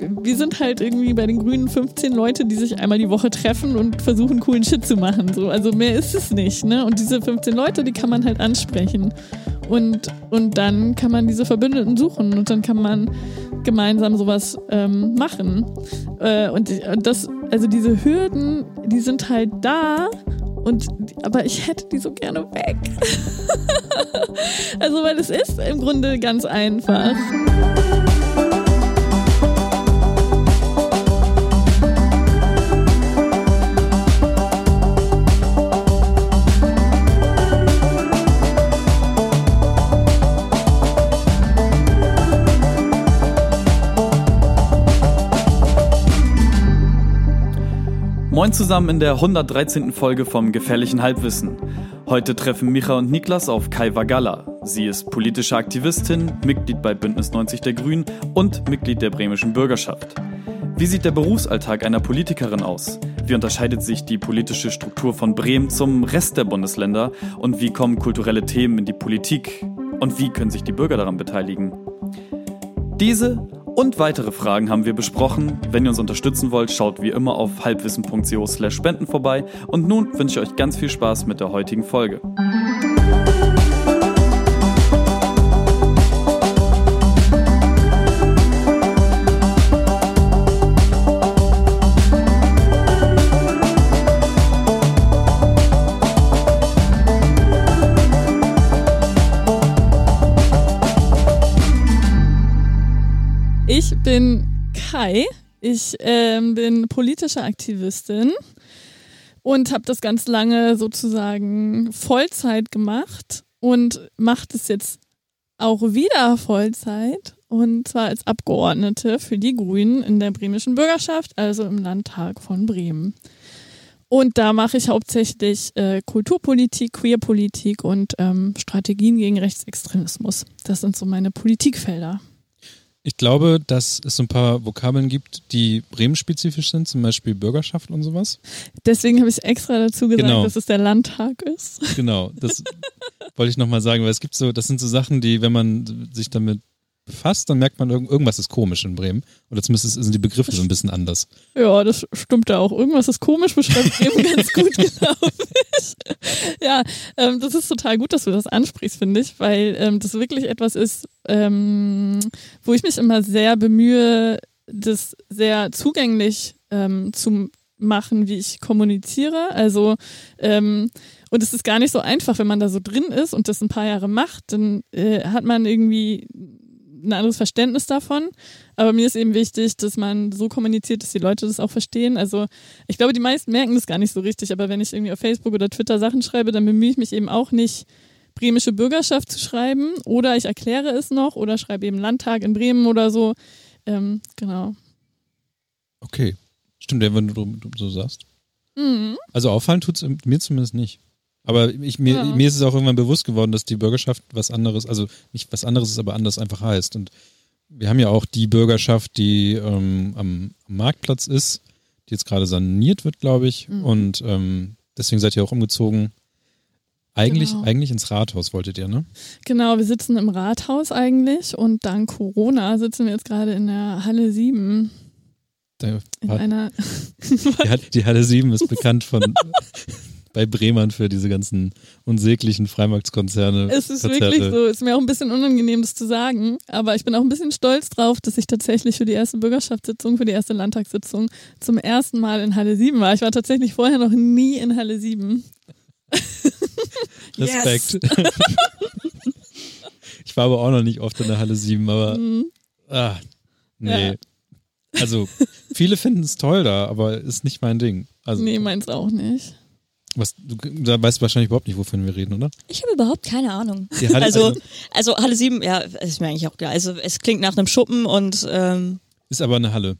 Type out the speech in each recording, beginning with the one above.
wir sind halt irgendwie bei den Grünen 15 Leute, die sich einmal die Woche treffen und versuchen, coolen Shit zu machen. So. Also mehr ist es nicht. Ne? Und diese 15 Leute, die kann man halt ansprechen. Und, und dann kann man diese Verbündeten suchen und dann kann man gemeinsam sowas ähm, machen. Äh, und das, also diese Hürden, die sind halt da. Und, aber ich hätte die so gerne weg. also, weil es ist im Grunde ganz einfach. Moin zusammen in der 113. Folge vom Gefährlichen Halbwissen. Heute treffen Micha und Niklas auf Kai Vagalla. Sie ist politische Aktivistin, Mitglied bei Bündnis 90 der Grünen und Mitglied der bremischen Bürgerschaft. Wie sieht der Berufsalltag einer Politikerin aus? Wie unterscheidet sich die politische Struktur von Bremen zum Rest der Bundesländer? Und wie kommen kulturelle Themen in die Politik? Und wie können sich die Bürger daran beteiligen? Diese und weitere Fragen haben wir besprochen. Wenn ihr uns unterstützen wollt, schaut wie immer auf halbwissen.co slash spenden vorbei. Und nun wünsche ich euch ganz viel Spaß mit der heutigen Folge. Kai. Ich ähm, bin politische Aktivistin und habe das ganz lange sozusagen Vollzeit gemacht und mache das jetzt auch wieder Vollzeit und zwar als Abgeordnete für die Grünen in der bremischen Bürgerschaft, also im Landtag von Bremen. Und da mache ich hauptsächlich äh, Kulturpolitik, Queerpolitik und ähm, Strategien gegen Rechtsextremismus. Das sind so meine Politikfelder. Ich glaube, dass es so ein paar Vokabeln gibt, die Bremen-spezifisch sind, zum Beispiel Bürgerschaft und sowas. Deswegen habe ich extra dazu gesagt, Genau. dass es der Landtag ist. Genau, das wollte ich nochmal sagen, weil es gibt so, das sind so Sachen, die, wenn man sich damit befasst, dann merkt man, irgend- irgendwas ist komisch in Bremen. Oder zumindest sind die Begriffe so ein bisschen anders. Ja, das stimmt ja auch. Irgendwas ist komisch, beschreibt Bremen ganz gut, glaube ich. Ja, ähm, das ist total gut, dass du das ansprichst, finde ich, weil ähm, das wirklich etwas ist, ähm, wo ich mich immer sehr bemühe, das sehr zugänglich ähm, zu machen, wie ich kommuniziere. Also, ähm, und es ist gar nicht so einfach, wenn man da so drin ist und das ein paar Jahre macht, dann äh, hat man irgendwie ein anderes Verständnis davon. Aber mir ist eben wichtig, dass man so kommuniziert, dass die Leute das auch verstehen. Also ich glaube, die meisten merken das gar nicht so richtig, aber wenn ich irgendwie auf Facebook oder Twitter Sachen schreibe, dann bemühe ich mich eben auch nicht, bremische Bürgerschaft zu schreiben oder ich erkläre es noch oder schreibe eben Landtag in Bremen oder so. Ähm, genau. Okay. Stimmt, wenn du so sagst. Mhm. Also auffallen tut's mir zumindest nicht. Aber ich, mir, Ja. mir ist es auch irgendwann bewusst geworden, dass die Bürgerschaft was anderes, also nicht was anderes ist, aber anders einfach heißt. Und wir haben ja auch die Bürgerschaft, die ähm, am, am Marktplatz ist, die jetzt gerade saniert wird, glaube ich. Mhm. Und ähm, deswegen seid ihr auch umgezogen. Eigentlich, Genau. eigentlich ins Rathaus wolltet ihr, ne? Genau, wir sitzen im Rathaus eigentlich und dank Corona sitzen wir jetzt gerade in der Halle 7. Da, In einer die, die Halle 7 ist bekannt von bei Bremern für diese ganzen unsäglichen Freimarktskonzerne. Es ist Konzerte. wirklich so. Ist mir auch ein bisschen unangenehm, das zu sagen. Aber ich bin auch ein bisschen stolz drauf, dass ich tatsächlich für die erste Bürgerschaftssitzung, für die erste Landtagssitzung zum ersten Mal in Halle 7 war. Ich war tatsächlich vorher noch nie in Halle 7. Respekt. ich war aber auch noch nicht oft in der Halle 7, aber Mhm. ah, nee. Ja. Also, viele finden es toll da, aber ist nicht mein Ding. Also, Nee, meins auch nicht. Was, du da weißt du wahrscheinlich überhaupt nicht, wovon wir reden, oder? Ich habe überhaupt keine Ahnung. Die Halle- also, also- also Halle 7, ja, ist mir eigentlich auch klar. Also es klingt nach einem Schuppen und ähm, Ist aber eine Halle.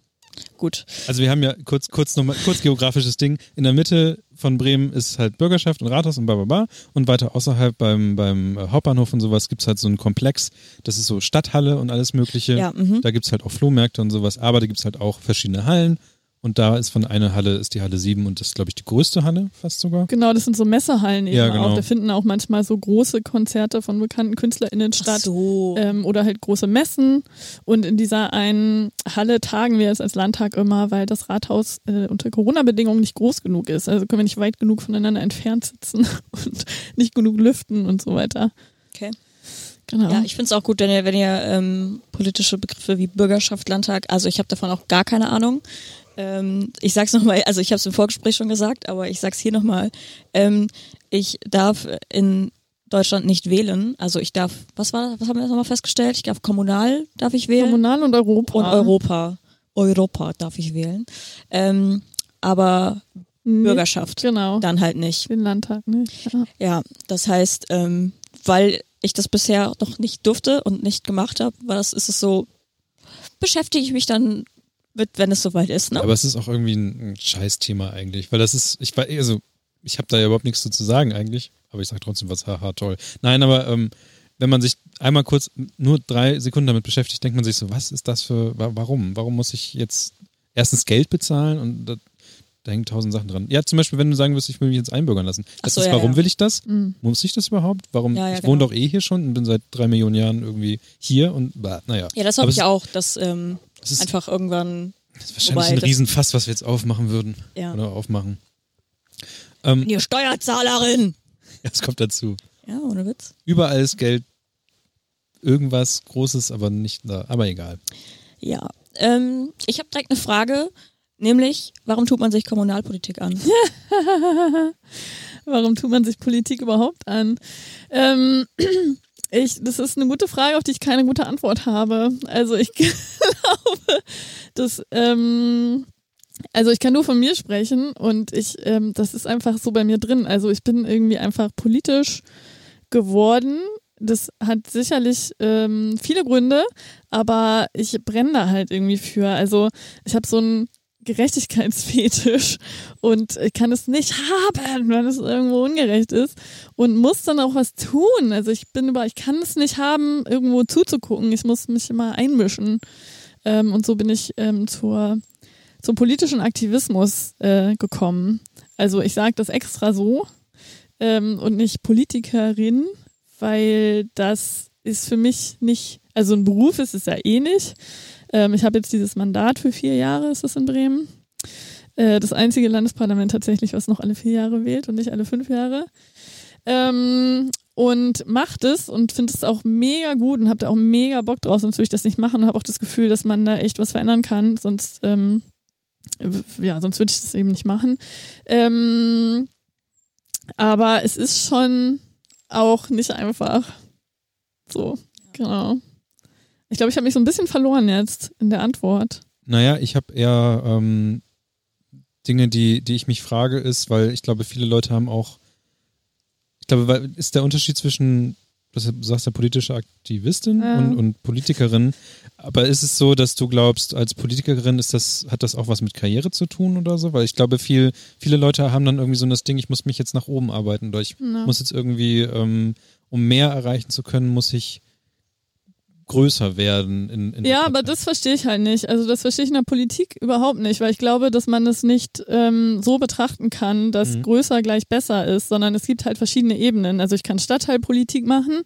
gut. Also wir haben ja kurz, kurz nochmal, kurz geografisches Ding. In der Mitte von Bremen ist halt Bürgerschaft und Rathaus und bla bla bla. Und weiter außerhalb beim, beim äh, Hauptbahnhof und sowas gibt's halt so einen Komplex. Das ist so Stadthalle und alles mögliche. Ja, mhm. Da gibt's halt auch Flohmärkte und sowas. Aber da gibt's halt auch verschiedene Hallen. Und da ist von einer Halle, ist die Halle 7 und das ist, glaube ich, die größte Halle fast sogar. Genau, das sind so Messehallen eben Ja, genau. auch. Da finden auch manchmal so große Konzerte von bekannten KünstlerInnen Ach statt. so. ähm, oder halt große Messen. Und in dieser einen Halle tagen wir jetzt als Landtag immer, weil das Rathaus äh, unter Corona-Bedingungen nicht groß genug ist. Also können wir nicht weit genug voneinander entfernt sitzen und nicht genug lüften und so weiter. Okay. Genau. Ja, ich finde es auch gut, wenn ihr, wenn ihr ähm, politische Begriffe wie Bürgerschaft, Landtag, also ich habe davon auch gar keine Ahnung. Ähm, ich sag's nochmal, also ich habe es im Vorgespräch schon gesagt, aber ich sag's hier nochmal. Ähm, ich darf in Deutschland nicht wählen. Also ich darf, was war, was haben wir jetzt nochmal festgestellt? Ich darf kommunal, darf ich wählen. Kommunal und Europa. Und Europa. Europa darf ich wählen. Ähm, aber Nicht- Bürgerschaft. Genau. Dann halt nicht. Den Landtag nicht. Ja. Ja, das heißt, ähm, weil ich das bisher noch nicht durfte und nicht gemacht habe, war das, ist es so, beschäftige ich mich dann mit, wenn es soweit ist, ne? Aber es ist auch irgendwie ein, ein Scheißthema eigentlich, weil das ist, ich war, also ich habe da ja überhaupt nichts zu sagen eigentlich, aber ich sage trotzdem was, haha, toll. Nein, aber ähm, wenn man sich einmal kurz nur drei Sekunden damit beschäftigt, denkt man sich so, was ist das für, wa- warum? Warum muss ich jetzt erstens Geld bezahlen und da, da hängen tausend Sachen dran. Ja, zum Beispiel, wenn du sagen wirst, ich will mich jetzt einbürgern lassen. Das so, ja, warum ja. will ich das? Mhm. Muss ich das überhaupt? Warum? Ja, ich wohne genau. doch eh hier schon und bin seit drei Millionen Jahren irgendwie hier und bah, naja. ja, das habe ich auch, dass ähm, Es ist, einfach irgendwann, das ist wahrscheinlich wobei ein das- Riesenfass, was wir jetzt aufmachen würden. ja. Oder aufmachen. Ähm, Ihr Steuerzahlerin! Das kommt dazu. Ja, ohne Witz. Überall ist Geld irgendwas Großes, aber nicht da. Aber egal. Ja. Ähm, ich habe direkt eine Frage, nämlich, warum tut man sich Kommunalpolitik an? Warum tut man sich Politik überhaupt an? Ähm, ich, das ist eine gute Frage, auf die ich keine gute Antwort habe. Also ich glaube, dass, ähm, also ich kann nur von mir sprechen und ich, ähm, das ist einfach so bei mir drin. Also ich bin irgendwie einfach politisch geworden. Das hat sicherlich ähm, viele Gründe, aber ich brenne da halt irgendwie für. Also ich habe so einen Gerechtigkeitsfetisch und kann es nicht haben, wenn es irgendwo ungerecht ist und muss dann auch was tun. Also ich bin über, ich kann es nicht haben, irgendwo zuzugucken. Ich muss mich immer einmischen. Ähm, und so bin ich ähm, zur, zum politischen Aktivismus äh, gekommen. Also ich sage das extra so ähm, und nicht Politikerin, weil das ist für mich nicht, also ein Beruf ist es ja eh nicht. Ähm, ich habe jetzt dieses Mandat für vier Jahre, ist es in Bremen. Äh, das einzige Landesparlament tatsächlich, was noch alle vier Jahre wählt und nicht alle fünf Jahre. Ähm, und macht es und finde es auch mega gut und habe da auch mega Bock drauf, sonst würde ich das nicht machen und habe auch das Gefühl, dass man da echt was verändern kann, sonst, ähm, ja, sonst würde ich das eben nicht machen. Ähm, aber es ist schon auch nicht einfach. So, genau. Ich glaube, ich habe mich so ein bisschen verloren jetzt in der Antwort. Naja, ich habe eher ähm, Dinge, die, die ich mich frage, ist, weil ich glaube, viele Leute haben auch, ich glaube, weil ist der Unterschied zwischen, du sagst ja politische Aktivistin Ja. und, und Politikerin, aber ist es so, dass du glaubst, als Politikerin ist das, hat das auch was mit Karriere zu tun oder so? Weil ich glaube, viel, viele Leute haben dann irgendwie so das Ding, ich muss mich jetzt nach oben arbeiten oder ich Ja. muss jetzt irgendwie, ähm, um mehr erreichen zu können, muss ich größer werden. In, in Ja, aber das verstehe ich halt nicht. Also das verstehe ich in der Politik überhaupt nicht, weil ich glaube, dass man es nicht ähm, so betrachten kann, dass Mhm. größer gleich besser ist, sondern es gibt halt verschiedene Ebenen. Also ich kann Stadtteilpolitik machen,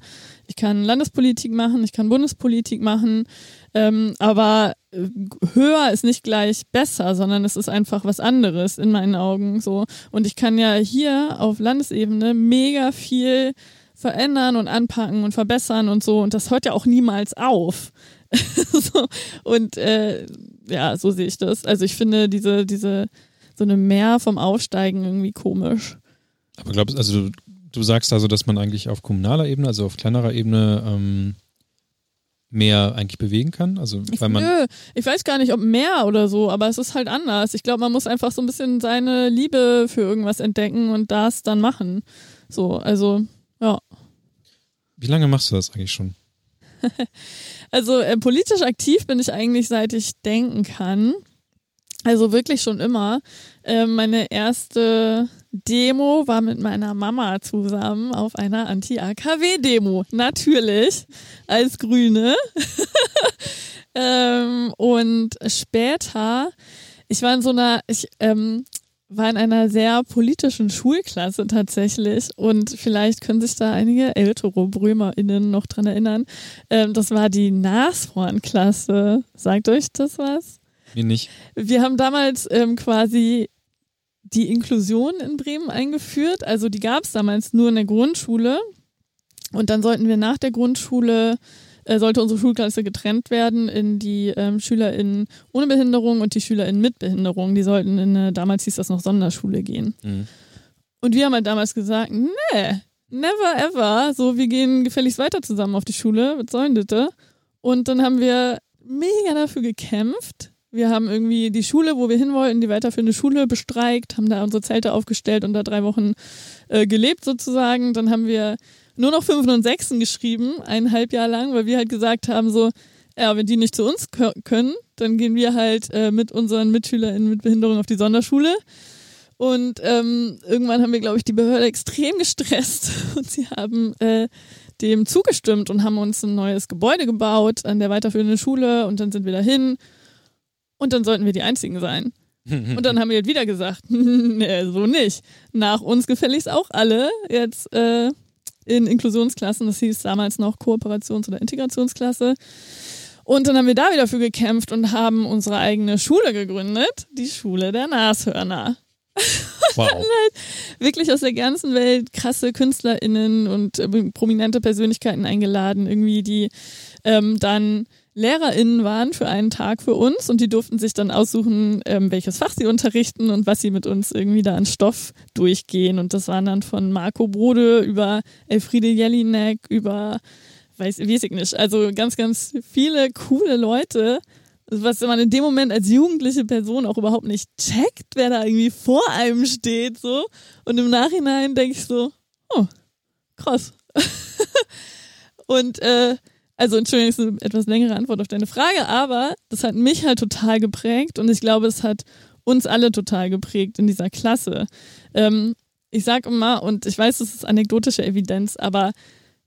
ich kann Landespolitik machen, ich kann Bundespolitik machen, ähm, aber äh, höher ist nicht gleich besser, sondern es ist einfach was anderes in meinen Augen so. Und ich kann ja hier auf Landesebene mega viel verändern und anpacken und verbessern und so. Und das hört ja auch niemals auf. so, und äh, ja, so sehe ich das. Also ich finde diese, diese, so eine Mehr vom Aufsteigen irgendwie komisch. Aber glaubst also du, du sagst also, dass man eigentlich auf kommunaler Ebene, also auf kleinerer Ebene, ähm, mehr eigentlich bewegen kann? Also weil man Nö, ich weiß gar nicht, ob mehr oder so, aber es ist halt anders. Ich glaube, man muss einfach so ein bisschen seine Liebe für irgendwas entdecken und das dann machen. So, also, ja. wie lange machst du das eigentlich schon? Also äh, politisch aktiv bin ich eigentlich seit ich denken kann. Also wirklich schon immer. Äh, meine erste Demo war mit meiner Mama zusammen auf einer Anti-AKW-Demo. Natürlich. Als Grüne. ähm, und später ich war in so einer, ich ähm, war in einer sehr politischen Schulklasse tatsächlich und vielleicht können sich da einige ältere BrömerInnen noch dran erinnern. Ähm, das war die Nashorn-Klasse. Sagt euch das was? Mir nicht. Wir haben damals ähm, quasi die Inklusion in Bremen eingeführt. Also die gab es damals nur in der Grundschule. Und dann sollten wir nach der Grundschule, sollte unsere Schulklasse getrennt werden in die ähm, SchülerInnen ohne Behinderung und die SchülerInnen mit Behinderung. Die sollten in eine, damals hieß das noch Sonderschule gehen. Mhm. Und wir haben halt damals gesagt, nee, never ever. So, wir gehen gefälligst weiter zusammen auf die Schule. Was soll denn das? Und dann haben wir mega dafür gekämpft. Wir haben irgendwie die Schule, wo wir hin wollten, die weiterführende Schule bestreikt, haben da unsere Zelte aufgestellt und da drei Wochen äh, gelebt sozusagen. Dann haben wir nur noch Fünfen und Sechsen geschrieben, eineinhalb Jahr lang, weil wir halt gesagt haben, so, ja, wenn die nicht zu uns kö- können, dann gehen wir halt äh, mit unseren MitschülerInnen mit Behinderung auf die Sonderschule. Und ähm, irgendwann haben wir, glaube ich, die Behörde extrem gestresst und sie haben äh, dem zugestimmt und haben uns ein neues Gebäude gebaut an der weiterführenden Schule und dann sind wir dahin und dann sollten wir die Einzigen sein. Und dann haben wir halt wieder gesagt, nee, so nicht. Nach uns gefälligst auch alle jetzt äh, in Inklusionsklassen, das hieß damals noch Kooperations- oder Integrationsklasse. Und dann haben wir da wieder für gekämpft und haben unsere eigene Schule gegründet, die Schule der Nashörner. Wow. Wirklich aus der ganzen Welt krasse KünstlerInnen und äh, prominente Persönlichkeiten eingeladen, irgendwie, die ähm, dann LehrerInnen waren für einen Tag für uns und die durften sich dann aussuchen, ähm, welches Fach sie unterrichten und was sie mit uns irgendwie da an Stoff durchgehen. Und das waren dann von Marco Brode über Elfriede Jelinek, über weiß, weiß ich nicht. Also ganz, ganz viele coole Leute, was man in dem Moment als jugendliche Person auch überhaupt nicht checkt, wer da irgendwie vor einem steht, so. Und im Nachhinein denke ich so, oh, krass. Und äh, also Entschuldigung, das ist eine etwas längere Antwort auf deine Frage, aber das hat mich halt total geprägt und ich glaube, es hat uns alle total geprägt in dieser Klasse. Ähm, ich sag immer, und ich weiß, das ist anekdotische Evidenz, aber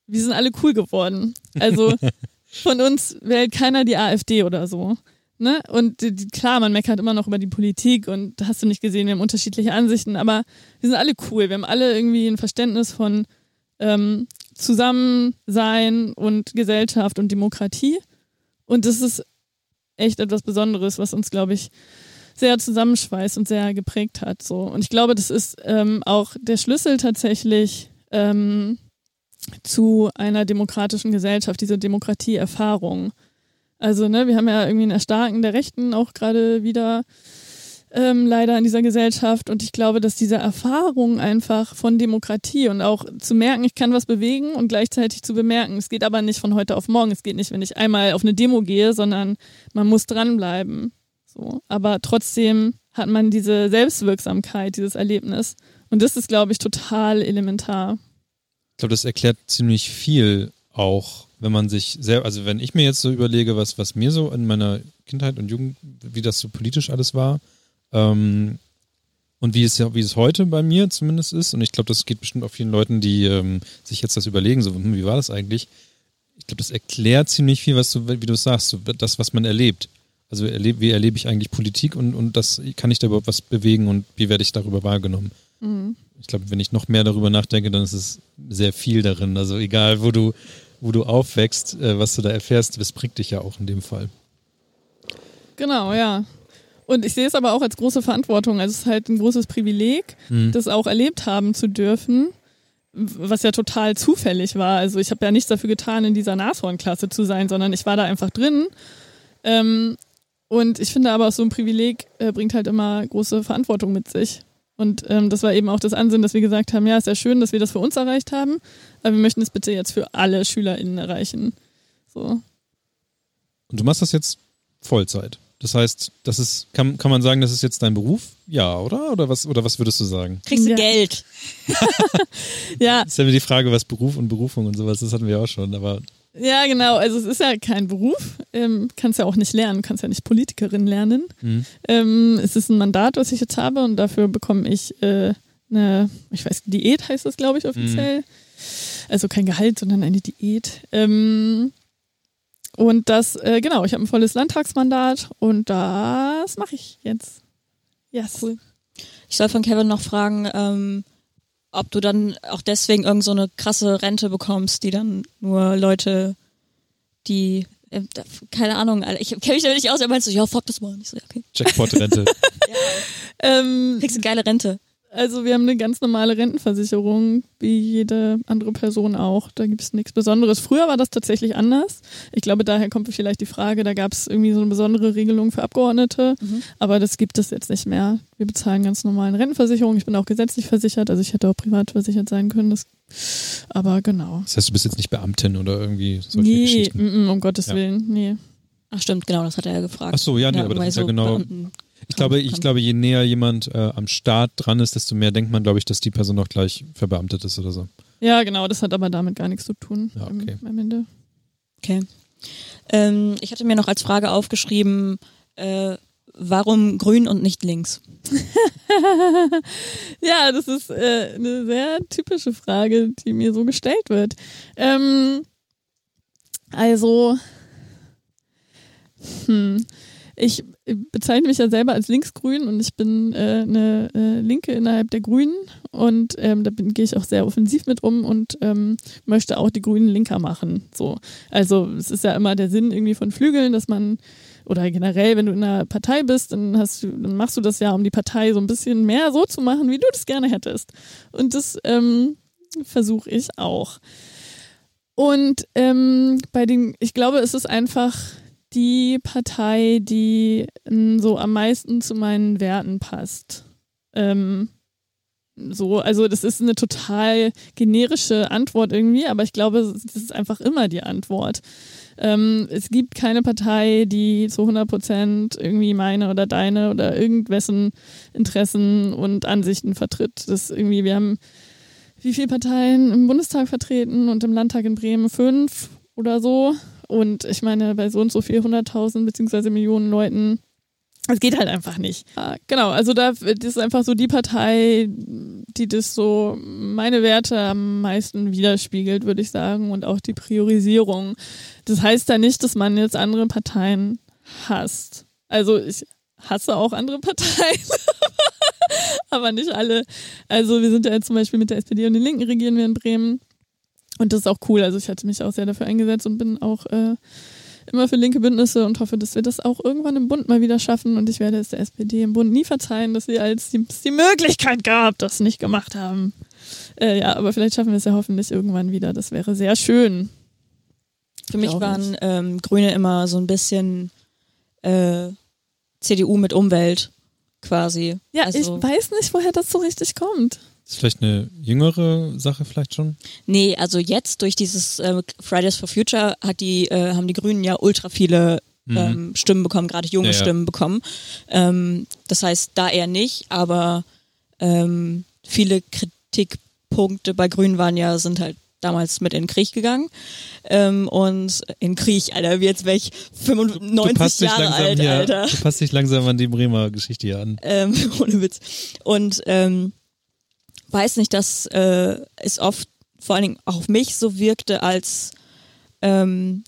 wir sind alle cool geworden. Also von uns wählt keiner die AfD oder so. Ne? Und die, klar, man meckert immer noch über die Politik und hast du nicht gesehen, wir haben unterschiedliche Ansichten, aber wir sind alle cool. Wir haben alle irgendwie ein Verständnis von ähm, Zusammensein und Gesellschaft und Demokratie. Und das ist echt etwas Besonderes, was uns, glaube ich, sehr zusammenschweißt und sehr geprägt hat. So. Und ich glaube, das ist ähm, auch der Schlüssel tatsächlich ähm, zu einer demokratischen Gesellschaft, diese Demokratieerfahrung. Also, ne, wir haben ja irgendwie ein Erstarken der Rechten auch gerade wieder ähm, leider in dieser Gesellschaft. Und ich glaube, dass diese Erfahrung einfach von Demokratie und auch zu merken, ich kann was bewegen und gleichzeitig zu bemerken, es geht aber nicht von heute auf morgen. Es geht nicht, wenn ich einmal auf eine Demo gehe, sondern man muss dranbleiben. So. Aber trotzdem hat man diese Selbstwirksamkeit, dieses Erlebnis. Und das ist, glaube ich, total elementar. Ich glaube, das erklärt ziemlich viel auch, wenn man sich sehr, also wenn ich mir jetzt so überlege, was, was mir so in meiner Kindheit und Jugend, wie das so politisch alles war, ähm, und wie es, wie es heute bei mir zumindest ist, und ich glaube, das geht bestimmt auch vielen Leuten, die ähm, sich jetzt das überlegen, so, hm, wie war das eigentlich? Ich glaube, das erklärt ziemlich viel, was du, wie du sagst, so, das, was man erlebt. Also erleb, wie erlebe ich eigentlich Politik und, und das kann ich da überhaupt was bewegen und wie werde ich darüber wahrgenommen? Mhm. Ich glaube, wenn ich noch mehr darüber nachdenke, dann ist es sehr viel darin. Also egal, wo du, wo du aufwächst, äh, was du da erfährst, das prägt dich ja auch in dem Fall. Genau, ja. Und ich sehe es aber auch als große Verantwortung. Also es ist halt ein großes Privileg, Mhm. das auch erlebt haben zu dürfen, was ja total zufällig war. Also ich habe ja nichts dafür getan, in dieser Nashorn-Klasse zu sein, sondern ich war da einfach drin. Ähm, und ich finde aber, so ein Privileg äh, bringt halt immer große Verantwortung mit sich. Und ähm, das war eben auch das Ansinnen, dass wir gesagt haben, ja, ist ja schön, dass wir das für uns erreicht haben, aber wir möchten es bitte jetzt für alle SchülerInnen erreichen. So. Und du machst das jetzt Vollzeit. Das heißt, das ist, kann, kann man sagen, das ist jetzt dein Beruf? Ja, oder? Oder was, oder was würdest du sagen? Kriegst du Ja. Geld? Ja, Das ist ja wieder die Frage, was Beruf und Berufung und sowas, das hatten wir auch schon, aber Ja, genau. Also es ist ja kein Beruf. Ähm, kannst ja auch nicht lernen, kannst ja nicht Politikerin lernen. Mhm. Ähm, es ist ein Mandat, was ich jetzt habe und dafür bekomme ich äh, eine, ich weiß, Diät heißt das, glaube ich, offiziell. Also kein Gehalt, sondern eine Diät. Ähm, und das, äh, genau, ich habe ein volles Landtagsmandat und das mache ich jetzt. Yes. Cool. Ich soll von Kevin noch fragen, ähm, ob du dann auch deswegen irgend so eine krasse Rente bekommst, die dann nur Leute, die äh, da- keine Ahnung, ich kenne mich damit nicht aus, er meinst so, ja, fuck das mal. Und Ich so, ja, okay. Jackpot-Rente. Ähm, Kriegst eine geile Rente. Also wir haben eine ganz normale Rentenversicherung, wie jede andere Person auch. Da gibt es nichts Besonderes. Früher war das tatsächlich anders. Ich glaube, daher kommt vielleicht die Frage, da gab es irgendwie so eine besondere Regelung für Abgeordnete, aber das gibt es jetzt nicht mehr. Wir bezahlen ganz normalen Rentenversicherung. Ich bin auch gesetzlich versichert, also ich hätte auch privat versichert sein können. Das, aber genau. Das heißt, du bist jetzt nicht Beamtin oder irgendwie solche Nee, Geschichten. mm, um Gottes Ja. Willen, nee. Ach stimmt, genau, das hat er ja gefragt. Ach so, ja, nee, aber das ist ja genau- Beamten- Ich glaube, ich glaube, je näher jemand äh, am Start dran ist, desto mehr denkt man, glaube ich, dass die Person auch gleich verbeamtet ist oder so. Ja, genau, das hat aber damit gar nichts zu tun. Ja, am- okay. Am Ende. Okay. Ähm, ich hatte mir noch als Frage aufgeschrieben, äh, warum grün und nicht links? Ja, das ist äh, eine sehr typische Frage, die mir so gestellt wird. Ähm, also, hm, ich bezeichne mich ja selber als linksgrün und ich bin äh, eine äh, Linke innerhalb der Grünen und ähm, da gehe ich auch sehr offensiv mit um und ähm, möchte auch die Grünen linker machen. So, also es ist ja immer der Sinn irgendwie von Flügeln, dass man oder generell, wenn du in einer Partei bist, dann hast du, dann machst du das ja, um die Partei so ein bisschen mehr so zu machen, wie du das gerne hättest. Und das ähm, versuche ich auch. Und ähm, bei den, ich glaube, es ist einfach die Partei, die ähm, so am meisten zu meinen Werten passt. Ähm, so, also das ist eine total generische Antwort irgendwie, aber ich glaube, das ist einfach immer die Antwort. Ähm, es gibt keine Partei, die zu 100 Prozent irgendwie meine oder deine oder irgendwessen Interessen und Ansichten vertritt. Das irgendwie, wir haben wie viele Parteien im Bundestag vertreten und im Landtag in Bremen fünf oder so. Und ich meine, bei so und so viel hunderttausend beziehungsweise Millionen Leuten, es geht halt einfach nicht. Genau, also da das ist einfach so die Partei, die das so meine Werte am meisten widerspiegelt, würde ich sagen, und auch die Priorisierung. Das heißt ja nicht, dass man jetzt andere Parteien hasst. Also ich hasse auch andere Parteien, aber nicht alle. Also wir sind ja jetzt zum Beispiel mit der SPD und den Linken regieren wir in Bremen. Und das ist auch cool. Also ich hatte mich auch sehr dafür eingesetzt und bin auch äh, immer für linke Bündnisse und hoffe, dass wir das auch irgendwann im Bund mal wieder schaffen. Und ich werde es der SPD im Bund nie verzeihen, dass sie als die, die Möglichkeit gab, das nicht gemacht haben. Äh, ja, aber vielleicht schaffen wir es ja hoffentlich irgendwann wieder. Das wäre sehr schön. Für mich waren ähm, Grüne immer so ein bisschen äh, CDU mit Umwelt quasi. Ja, also, ich weiß nicht, woher das so richtig kommt. Ist vielleicht eine jüngere Sache vielleicht schon? Nee, also jetzt durch dieses äh, Fridays for Future hat die, äh, haben die Grünen ja ultra viele ähm, Stimmen bekommen, gerade junge Ja, ja. Stimmen bekommen. Ähm, das heißt, da eher nicht, aber ähm, viele Kritikpunkte bei Grünen waren ja, sind halt damals mit in den Krieg gegangen. Ähm, und in Krieg, Alter, wie jetzt wäre ich 95 Jahre alt, hier, Alter. du passt dich langsam an die Bremer Geschichte hier an. ähm, ohne Witz. Und ähm, weiß nicht, dass äh, es oft vor allen Dingen auch auf mich so wirkte, als ähm,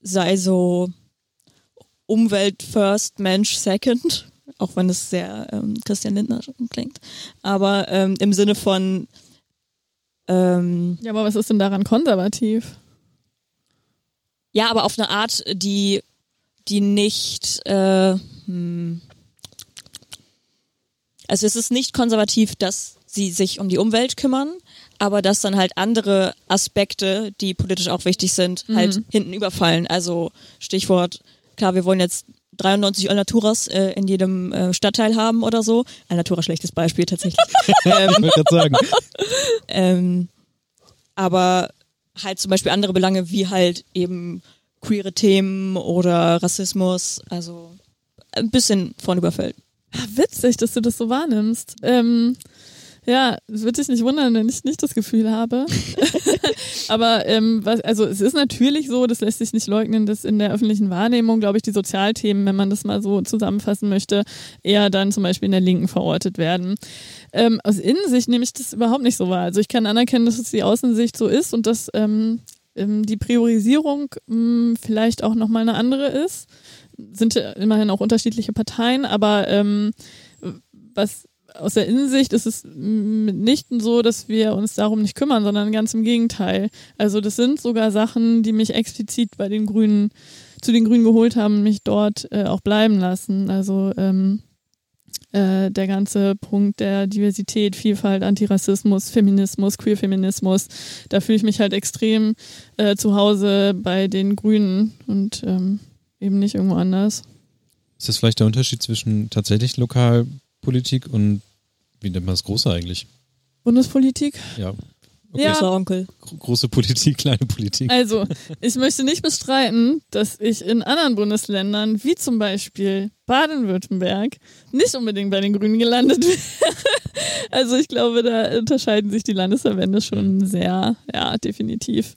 sei so Umwelt first, Mensch second. Auch wenn es sehr ähm, Christian Lindner klingt. Aber ähm, im Sinne von ähm, Ja, aber was ist denn daran konservativ? Ja, aber auf eine Art, die, die nicht. Äh, hm. Also es ist nicht konservativ, dass sie sich um die Umwelt kümmern, aber dass dann halt andere Aspekte, die politisch auch wichtig sind, halt hinten überfallen. Also Stichwort, klar, wir wollen jetzt 93 Alnaturas äh, in jedem äh, Stadtteil haben oder so. Alnatura schlechtes Beispiel tatsächlich. ähm, Ich wollte gerade sagen. ähm, aber halt zum Beispiel andere Belange wie halt eben queere Themen oder Rassismus, also ein bisschen vornüberfällt. Ah, witzig, dass du das so wahrnimmst. Ähm, ja, es wird dich nicht wundern, wenn ich nicht das Gefühl habe. Aber ähm, was, also es ist natürlich so, das lässt sich nicht leugnen, dass in der öffentlichen Wahrnehmung, glaube ich, die Sozialthemen, wenn man das mal so zusammenfassen möchte, eher dann zum Beispiel in der Linken verortet werden. Ähm, aus Innensicht nehme ich das überhaupt nicht so wahr. Also ich kann anerkennen, dass es die Außensicht so ist und dass ähm, ähm, die Priorisierung mh, vielleicht auch nochmal eine andere ist. Sind ja immerhin auch unterschiedliche Parteien, aber ähm, was aus der Innensicht ist es mitnichten so, dass wir uns darum nicht kümmern, sondern ganz im Gegenteil. Also das sind sogar Sachen, die mich explizit bei den Grünen zu den Grünen geholt haben, mich dort äh, auch bleiben lassen. Also ähm, äh, der ganze Punkt der Diversität, Vielfalt, Antirassismus, Feminismus, Queerfeminismus, da fühle ich mich halt extrem äh, zu Hause bei den Grünen und ähm, eben nicht irgendwo anders. Ist das vielleicht der Unterschied zwischen tatsächlich Lokalpolitik und wie nennt man das Große eigentlich? Bundespolitik? Ja. Okay. Ja. Großer Onkel. Große Politik, kleine Politik. Also, ich möchte nicht bestreiten, dass ich in anderen Bundesländern, wie zum Beispiel Baden-Württemberg, nicht unbedingt bei den Grünen gelandet wäre. Also, ich glaube, da unterscheiden sich die Landesverbände schon sehr, ja, definitiv.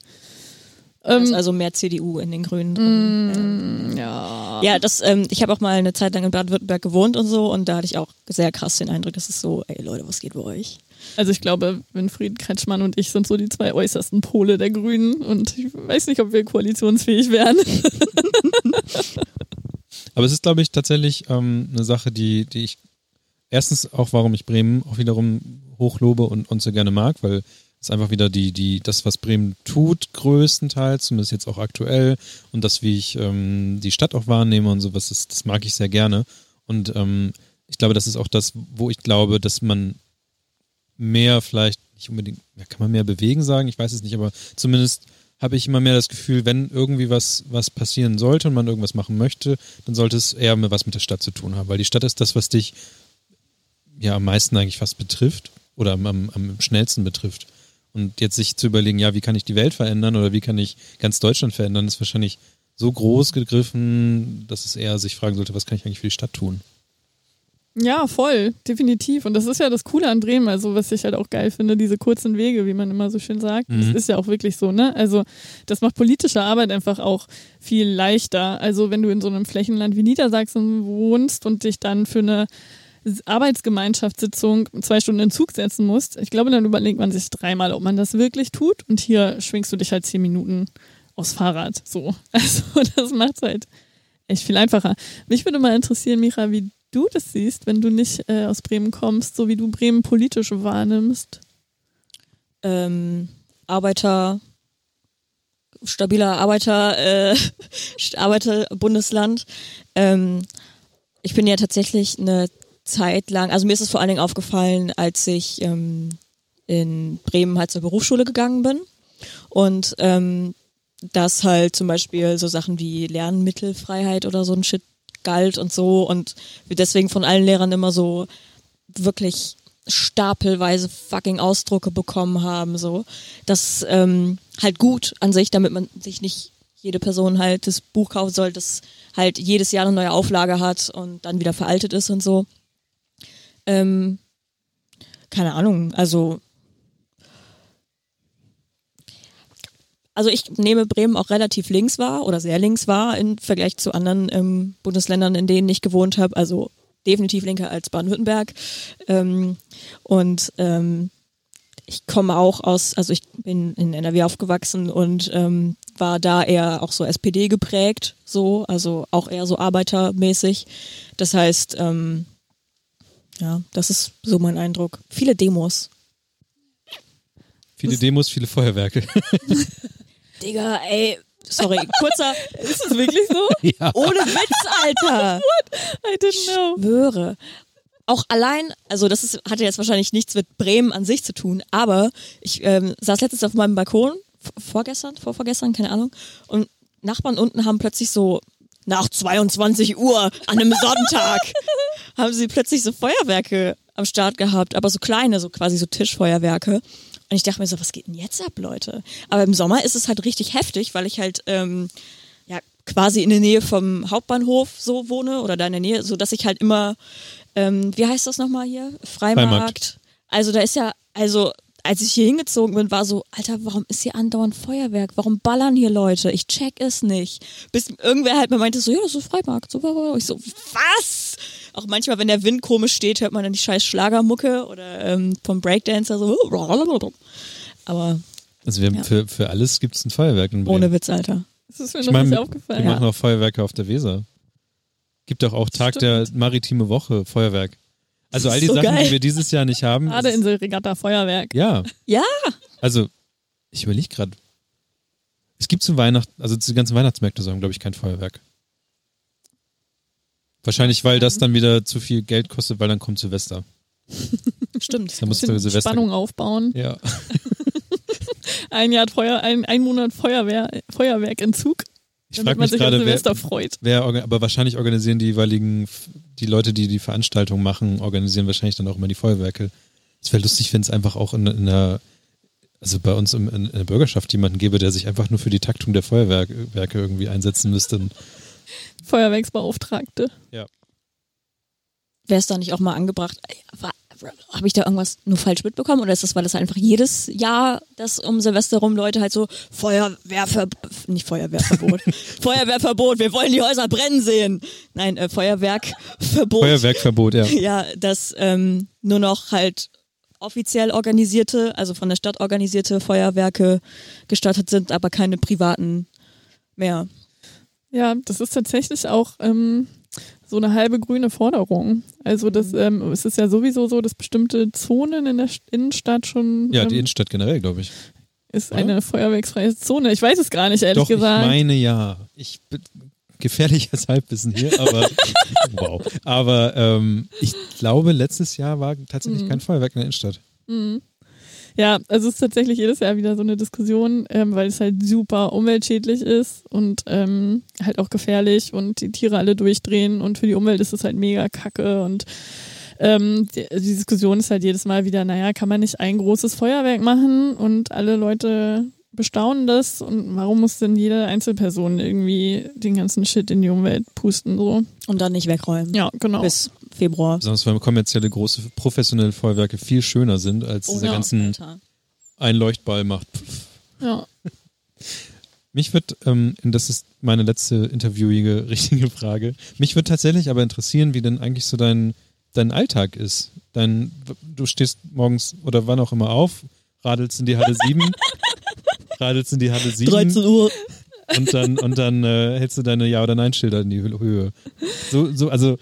Ähm, also mehr CDU in den Grünen drin. Mm, ja. Ja, das, ähm, ich habe auch mal eine Zeit lang in Baden-Württemberg gewohnt und so und da hatte ich auch sehr krass den Eindruck, dass es so, ey Leute, was geht bei euch? Also ich glaube, Winfried Kretschmann und ich sind so die zwei äußersten Pole der Grünen und ich weiß nicht, ob wir koalitionsfähig wären. Aber es ist, glaube ich, tatsächlich ähm, eine Sache, die, die ich erstens auch, warum ich Bremen auch wiederum hochlobe und, und so gerne mag, weil es einfach wieder die, die, das, was Bremen tut, größtenteils, zumindest jetzt auch aktuell, und das, wie ich ähm, die Stadt auch wahrnehme und sowas, das, das mag ich sehr gerne. Und ähm, ich glaube, das ist auch das, wo ich glaube, dass man mehr vielleicht, nicht unbedingt, ja, kann man mehr bewegen sagen, ich weiß es nicht, aber zumindest habe ich immer mehr das Gefühl, wenn irgendwie was, was passieren sollte und man irgendwas machen möchte, dann sollte es eher was mit der Stadt zu tun haben, weil die Stadt ist das, was dich ja am meisten eigentlich fast betrifft oder am, am, am schnellsten betrifft. Und jetzt sich zu überlegen, ja, wie kann ich die Welt verändern oder wie kann ich ganz Deutschland verändern, ist wahrscheinlich so groß gegriffen, dass es eher sich fragen sollte, was kann ich eigentlich für die Stadt tun? Ja, voll, definitiv. Und das ist ja das Coole an Bremen, also was ich halt auch geil finde, diese kurzen Wege, wie man immer so schön sagt. Mhm. Das ist ja auch wirklich so, ne? Also das macht politische Arbeit einfach auch viel leichter. Also wenn du in so einem Flächenland wie Niedersachsen wohnst und dich dann für eine Arbeitsgemeinschaftssitzung zwei Stunden in Zug setzen musst, ich glaube, dann überlegt man sich dreimal, ob man das wirklich tut. Und hier schwingst du dich halt zehn Minuten aufs Fahrrad. So. Also das macht es halt echt viel einfacher. Mich würde mal interessieren, Micha, wie du das siehst, wenn du nicht äh, aus Bremen kommst, so wie du Bremen politisch wahrnimmst? Ähm, Arbeiter, stabiler Arbeiter, äh, Arbeiterbundesland. Ähm, ich bin ja tatsächlich eine Zeit lang, also mir ist es vor allen Dingen aufgefallen, als ich ähm, in Bremen halt zur Berufsschule gegangen bin und ähm, dass halt zum Beispiel so Sachen wie Lernmittelfreiheit oder so ein Shit galt und so und wir deswegen von allen Lehrern immer so wirklich stapelweise fucking Ausdrucke bekommen haben, so. Das ähm, halt gut an sich, damit man sich nicht jede Person halt das Buch kaufen soll, das halt jedes Jahr eine neue Auflage hat und dann wieder veraltet ist und so. Ähm, keine Ahnung, also also ich nehme Bremen auch relativ links wahr oder sehr links wahr im Vergleich zu anderen ähm, Bundesländern, in denen ich gewohnt habe. Also definitiv linker als Baden-Württemberg. Ähm, und ähm, ich komme auch aus, also ich bin in NRW aufgewachsen und ähm, war da eher auch so SPD geprägt, so, also auch eher so arbeitermäßig. Das heißt, ähm, ja, das ist so mein Eindruck. Viele Demos. Viele Demos, viele Feuerwerke. Digga, ey, sorry, kurzer. ist das wirklich so? Ja. Ohne Witz, Alter. What? I didn't know. Ich schwöre. Auch allein, also das ist, hatte jetzt wahrscheinlich nichts mit Bremen an sich zu tun, aber ich ähm, saß letztens auf meinem Balkon, vorgestern, vorvorgestern, keine Ahnung, und Nachbarn unten haben plötzlich so nach 22 Uhr an einem Sonntag haben sie plötzlich so Feuerwerke am Start gehabt, aber so kleine, so quasi so Tischfeuerwerke. Und ich dachte mir so, was geht denn jetzt ab, Leute? Aber im Sommer ist es halt richtig heftig, weil ich halt ähm, ja quasi in der Nähe vom Hauptbahnhof so wohne oder da in der Nähe, so dass ich halt immer, ähm, wie heißt das nochmal hier? Freimarkt. Freimarkt. Also da ist ja, also als ich hier hingezogen bin, war so, Alter, warum ist hier andauernd Feuerwerk? Warum ballern hier Leute? Ich check es nicht. Bis irgendwer halt mir meinte so, ja, das ist Freimarkt. So, ich so, was? Auch manchmal, wenn der Wind komisch steht, hört man dann die scheiß Schlagermucke oder ähm, vom Breakdancer so. Aber. Also wir haben ja. für, für alles gibt es ein Feuerwerk in Bremen. Ohne Witz, Alter. Das ist mir ich noch nicht aufgefallen. Wir machen auch Feuerwerke auf der Weser. Gibt doch auch Tag Stimmt. der maritime Woche Feuerwerk. Also all die So Sachen, geil. die wir dieses Jahr nicht haben. Gerade ist- Inselregatta Feuerwerk. Ja, Ja, also ich überlege gerade. Es gibt zu Weihnachten, also die ganzen Weihnachtsmärkte sagen, glaube ich, kein Feuerwerk. Wahrscheinlich, weil das dann wieder zu viel Geld kostet, weil dann kommt Silvester. stimmt. Da musst du Silvester. Spannung aufbauen. Ja. Ein Jahr Feuer, ein, ein Monat Feuerwehr, Feuerwerkentzug, Ich frage man mich gerade, wer, Silvester freut. wer, aber wahrscheinlich organisieren die jeweiligen, die Leute, die die Veranstaltung machen, organisieren wahrscheinlich dann auch immer die Feuerwerke. Es wäre lustig, wenn es einfach auch in, in einer, also bei uns in, in der Bürgerschaft jemanden gäbe, der sich einfach nur für die Taktung der Feuerwerke Werke irgendwie einsetzen müsste. Feuerwerksbeauftragte. Wäre es da nicht auch mal angebracht? Habe ich da irgendwas nur falsch mitbekommen? Oder ist das, weil das einfach jedes Jahr, das um Silvester rum Leute halt so Feuerwehrverbot, nicht Feuerwehrverbot, Feuerwehrverbot, wir wollen die Häuser brennen sehen. Nein, äh, Feuerwerkverbot. Feuerwerkverbot, ja. Ja, dass ähm, nur noch halt offiziell organisierte, also von der Stadt organisierte Feuerwerke gestattet sind, aber keine privaten mehr. Ja, das ist tatsächlich auch ähm, so eine halbe grüne Forderung. Also das, ähm, es ist ja sowieso so, dass bestimmte Zonen in der St- Innenstadt schon Ja, ähm, die Innenstadt generell, glaube ich. ist oder? eine feuerwerksfreie Zone. Ich weiß es gar nicht, ehrlich Doch, ich gesagt. meine ja. Ich bin gefährliches Halbwissen hier, aber wow. Aber ähm, ich glaube, letztes Jahr war tatsächlich Mhm. kein Feuerwerk in der Innenstadt. Mhm. Ja, also es ist tatsächlich jedes Jahr wieder so eine Diskussion, ähm, weil es halt super umweltschädlich ist und ähm, halt auch gefährlich und die Tiere alle durchdrehen und für die Umwelt ist es halt mega kacke und ähm, die, die Diskussion ist halt jedes Mal wieder, naja, kann man nicht ein großes Feuerwerk machen und alle Leute bestaunen das und warum muss denn jede Einzelperson irgendwie den ganzen Shit in die Umwelt pusten so? Und dann nicht wegräumen. Ja, genau. Bis Februar. Besonders weil kommerzielle, große, professionelle Feuerwerke viel schöner sind als dieser ja. ganzen Alter. ein Leuchtball macht. Ja. Mich wird, ähm, das ist meine letzte interviewige richtige Frage, mich wird tatsächlich aber interessieren, wie denn eigentlich so dein, dein Alltag ist. Dein, du stehst morgens oder wann auch immer auf, radelst in die Halle 7, radelst in die Halle 7 13 Uhr. und dann, und dann äh, hältst du deine Ja- oder Nein-Schilder in die Hö- Höhe. So, so, also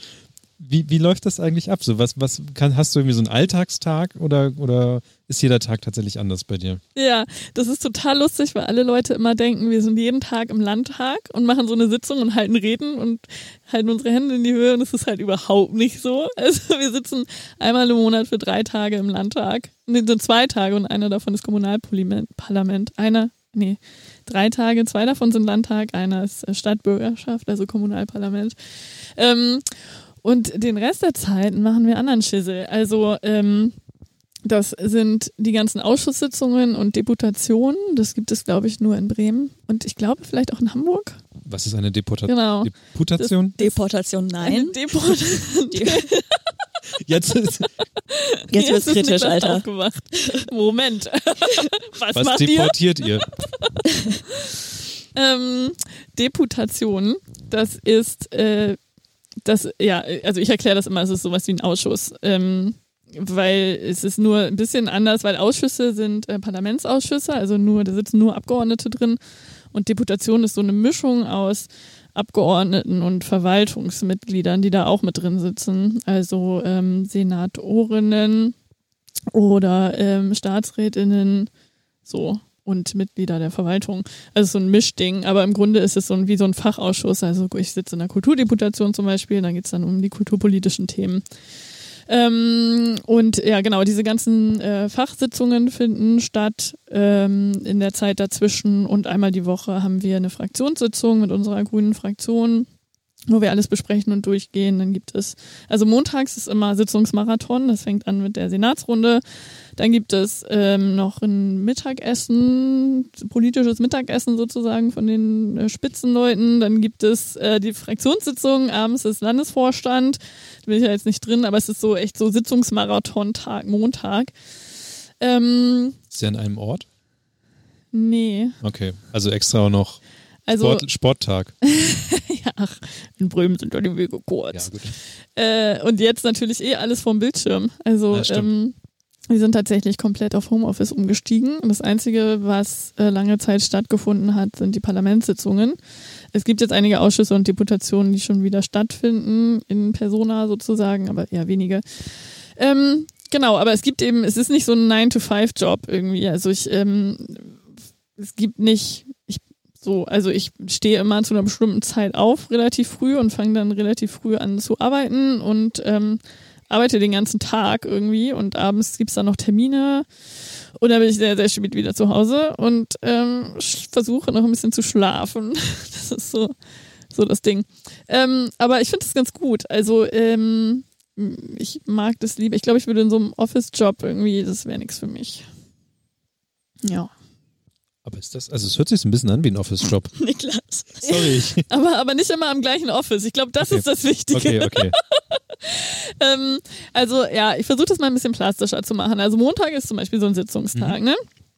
wie, wie läuft das eigentlich ab? So, was, was kann, hast du irgendwie so einen Alltagstag oder, oder ist jeder Tag tatsächlich anders bei dir? Ja, das ist total lustig, weil alle Leute immer denken, wir sind jeden Tag im Landtag und machen so eine Sitzung und halten Reden und halten unsere Hände in die Höhe und es ist halt überhaupt nicht so. Also wir sitzen einmal im Monat für drei Tage im Landtag. Nee, sind zwei Tage und einer davon ist Kommunalparlament. Parlament. Einer, nee, drei Tage, zwei davon sind Landtag, einer ist Stadtbürgerschaft, also Kommunalparlament. Ähm, und den Rest der Zeit machen wir anderen Schissel. Also, ähm, das sind die ganzen Ausschusssitzungen und Deputationen. Das gibt es, glaube ich, nur in Bremen. Und ich glaube vielleicht auch in Hamburg. Was ist eine Deputa Genau. Deputation? Deportation, nein. Eine Deportation. Jetzt ist, Jetzt wird's ist kritisch, Alter. Moment. Was, was macht ihr? deportiert ihr? Ähm, Deputation, das ist, äh, das, ja, also ich erkläre das immer, es ist sowas wie ein Ausschuss. Ähm, weil es ist nur ein bisschen anders, weil Ausschüsse sind äh, Parlamentsausschüsse, also nur, da sitzen nur Abgeordnete drin und Deputation ist so eine Mischung aus Abgeordneten und Verwaltungsmitgliedern, die da auch mit drin sitzen, also ähm, Senatorinnen oder ähm, Staatsrätinnen, so und Mitglieder der Verwaltung. Also so ein Mischding, aber im Grunde ist es so ein, wie so ein Fachausschuss. Also ich sitze in der Kulturdeputation zum Beispiel, dann geht's dann um die kulturpolitischen Themen. Ähm, und ja, genau, diese ganzen äh, Fachsitzungen finden statt ähm, in der Zeit dazwischen und einmal die Woche haben wir eine Fraktionssitzung mit unserer grünen Fraktion, wo wir alles besprechen und durchgehen. Dann gibt es, also montags ist immer Sitzungsmarathon, das fängt an mit der Senatsrunde. Dann gibt es ähm, noch ein Mittagessen, politisches Mittagessen sozusagen von den äh, Spitzenleuten. Dann gibt es äh, die Fraktionssitzung, abends ist Landesvorstand. Da bin ich ja jetzt nicht drin, aber es ist so echt so Sitzungsmarathon-Tag, Montag. Ähm, Ist ja an einem Ort? nee, Okay, also extra noch also Sport, Sporttag. ja, ach, in Bremen sind ja die Wege kurz. gut. Äh, und jetzt natürlich eh alles vom Bildschirm. Also Ja, ähm, wir sind tatsächlich komplett auf Homeoffice umgestiegen. Und das Einzige, was äh, lange Zeit stattgefunden hat, sind die Parlamentssitzungen. Es gibt jetzt einige Ausschüsse und Deputationen, die schon wieder stattfinden, in Persona sozusagen, aber eher wenige. Ähm, genau, aber es gibt eben, es ist nicht so ein 9-to-5-Job irgendwie. Also ich, ähm, es gibt nicht, ich so, also ich stehe immer zu einer bestimmten Zeit auf, relativ früh und fange dann relativ früh an zu arbeiten und ähm, arbeite den ganzen Tag irgendwie und abends gibt's dann noch Termine und dann bin ich sehr, sehr spät wieder zu Hause und ähm, versuche noch ein bisschen zu schlafen. Das ist so, so das Ding. Ähm, aber ich finde es ganz gut. Also ähm, ich mag das lieber. Ich glaube, ich würde in so einem Office-Job irgendwie, das wäre nichts für mich. Ja. Aber ist das, also es hört sich so ein bisschen an wie ein Office-Job. Niklas. Sorry. Aber, aber nicht immer am gleichen Office. Ich glaube, das Okay. ist das Wichtige. okay, okay. Ähm, also ja, ich versuche das mal ein bisschen plastischer zu machen. Also Montag ist zum Beispiel so ein Sitzungstag, ne?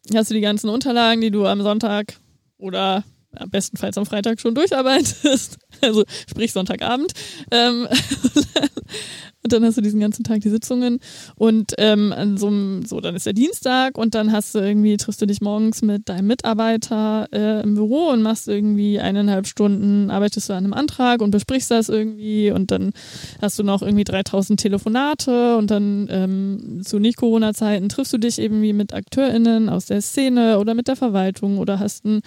Hier hast du die ganzen Unterlagen, die du am Sonntag oder ja, bestenfalls am Freitag schon durcharbeitest. Also sprich Sonntagabend. Ähm, und dann hast du diesen ganzen Tag die Sitzungen. Und ähm, an so, so, dann ist der Dienstag und dann hast du irgendwie, triffst du dich morgens mit deinem Mitarbeiter äh, im Büro und machst irgendwie eineinhalb Stunden, arbeitest du an einem Antrag und besprichst das irgendwie und dann hast du noch irgendwie 3000 Telefonate und dann ähm, zu Nicht-Corona-Zeiten triffst du dich irgendwie mit AkteurInnen aus der Szene oder mit der Verwaltung oder hast einen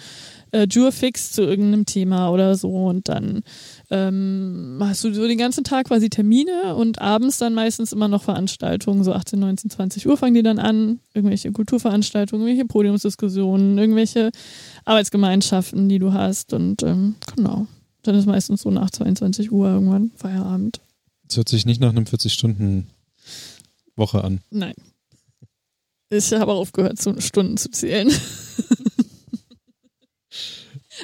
äh, Jurfix zu irgendeinem Thema oder so und dann ähm, hast du so den ganzen Tag quasi Termine und abends dann meistens immer noch Veranstaltungen, so 18, 19, 20 Uhr fangen die dann an, irgendwelche Kulturveranstaltungen, irgendwelche Podiumsdiskussionen, irgendwelche Arbeitsgemeinschaften, die du hast und ähm, genau. Dann ist meistens so nach 22 Uhr irgendwann Feierabend. Das hört sich nicht nach einem 40-Stunden-Woche an. Nein. Ich habe auch aufgehört, Stunden zu zählen.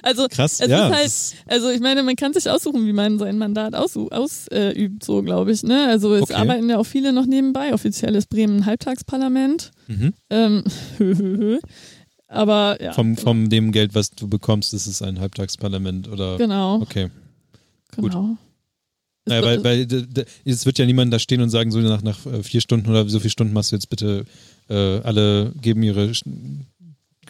also, Krass, Es ja. ist halt- also ich meine, man kann sich aussuchen, wie man sein Mandat ausübt, ausübt so glaube ich. Ne? Also es Okay. arbeiten ja auch viele noch nebenbei. Offiziell ist Bremen ein Halbtagsparlament. mhm. Ähm, aber ja. Vom, vom dem Geld, was du bekommst, ist es ein Halbtagsparlament oder. genau, Okay. gut. genau. Es Naja, wird- weil, weil es wird ja niemand da stehen und sagen, so nach, nach äh, vier Stunden oder so viele Stunden machst du jetzt bitte äh, alle geben ihre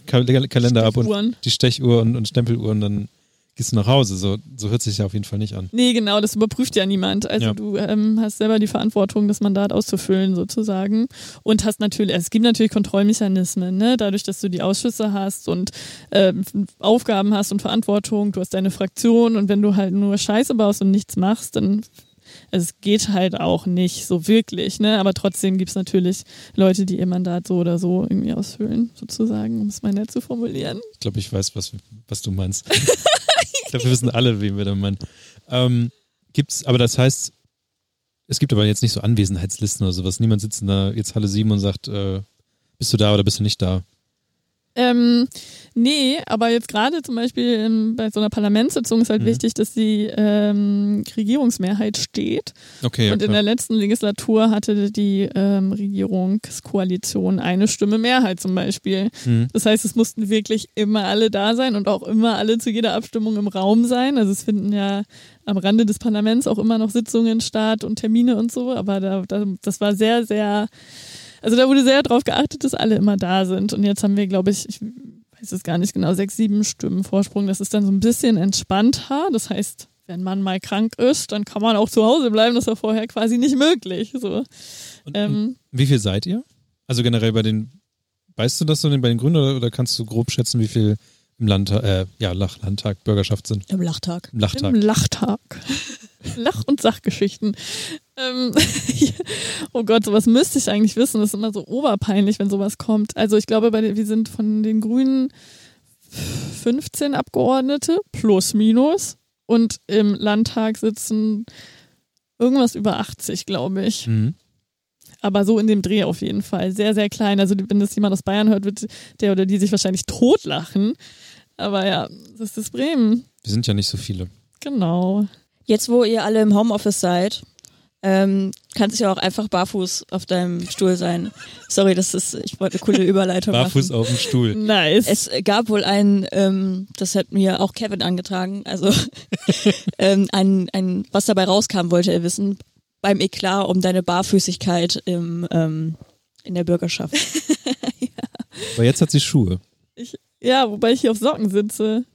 Kal Kalender ab und die Stechuhr und, und Stempeluhr und dann gehst du nach Hause. So, so hört sich ja auf jeden Fall nicht an. Nee, genau, das überprüft ja niemand. Also Ja. du ähm, hast selber die Verantwortung, das Mandat auszufüllen sozusagen. Und hast natürlich, es gibt natürlich Kontrollmechanismen, ne? dadurch, dass du die Ausschüsse hast und ähm, Aufgaben hast und Verantwortung, du hast deine Fraktion und wenn du halt nur Scheiße baust und nichts machst, dann also es geht halt auch nicht so wirklich, ne? Aber trotzdem gibt's natürlich Leute, die ihr Mandat so oder so irgendwie ausfüllen, sozusagen, um es mal nett zu formulieren. Ich glaube, ich weiß, was, was du meinst. ich glaube, wir wissen alle, wen wir da meinen. Ähm, gibt's, aber das heißt, es gibt aber jetzt nicht so Anwesenheitslisten oder sowas. Niemand sitzt in da jetzt Halle 7 und sagt, äh, bist du da oder bist du nicht da? Ähm, nee, aber jetzt gerade zum Beispiel ähm, bei so einer Parlamentssitzung ist halt Mhm. wichtig, dass die ähm, Regierungsmehrheit steht. Okay, ja, und in klar. der letzten Legislatur hatte die ähm, Regierungskoalition eine Stimme Mehrheit zum Beispiel. Mhm. Das heißt, es mussten wirklich immer alle da sein und auch immer alle zu jeder Abstimmung im Raum sein. Also es finden ja am Rande des Parlaments auch immer noch Sitzungen statt und Termine und so, aber da, da, das war sehr, sehr, also da wurde sehr darauf geachtet, dass alle immer da sind. Und jetzt haben wir, glaube ich, ich weiß es gar nicht genau, sechs, sieben Stimmen Vorsprung. Das ist dann so ein bisschen entspannter. Das heißt, wenn man mal krank ist, dann kann man auch zu Hause bleiben. Das war vorher quasi nicht möglich. So. Und, Ähm, Wie viel seid ihr? Also generell bei den, weißt du das so bei den Grünen oder, oder kannst du grob schätzen, wie viel im Landtag, äh, ja, Lach, Landtag, Bürgerschaft sind? Im Lachtag. Im Lachtag. Im Lachtag. Lach- und Sachgeschichten. Ähm, oh Gott, sowas müsste ich eigentlich wissen. Das ist immer so oberpeinlich, wenn sowas kommt. Also ich glaube, bei den, wir sind von den Grünen 15 Abgeordnete plus minus und im Landtag sitzen irgendwas über 80, glaube ich. Mhm. Aber so in dem Dreh auf jeden Fall. Sehr, sehr klein. Also wenn das jemand aus Bayern hört, wird der oder die sich wahrscheinlich totlachen. Aber ja, das ist Bremen. Wir sind ja nicht so viele. Genau. Jetzt, wo ihr alle im Homeoffice seid, ähm, kannst du ja auch einfach barfuß auf deinem Stuhl sein. Sorry, das ist, ich wollte eine coole Überleitung Barfuß machen. auf dem Stuhl. Nice. Es gab wohl ein, ähm, das hat mir auch Kevin angetragen, also ähm, ein, ein, was dabei rauskam, wollte er wissen, beim Eklat um deine Barfüßigkeit im, ähm, in der Bürgerschaft. Aber jetzt hat sie Schuhe. ich, ja, wobei ich hier auf Socken sitze.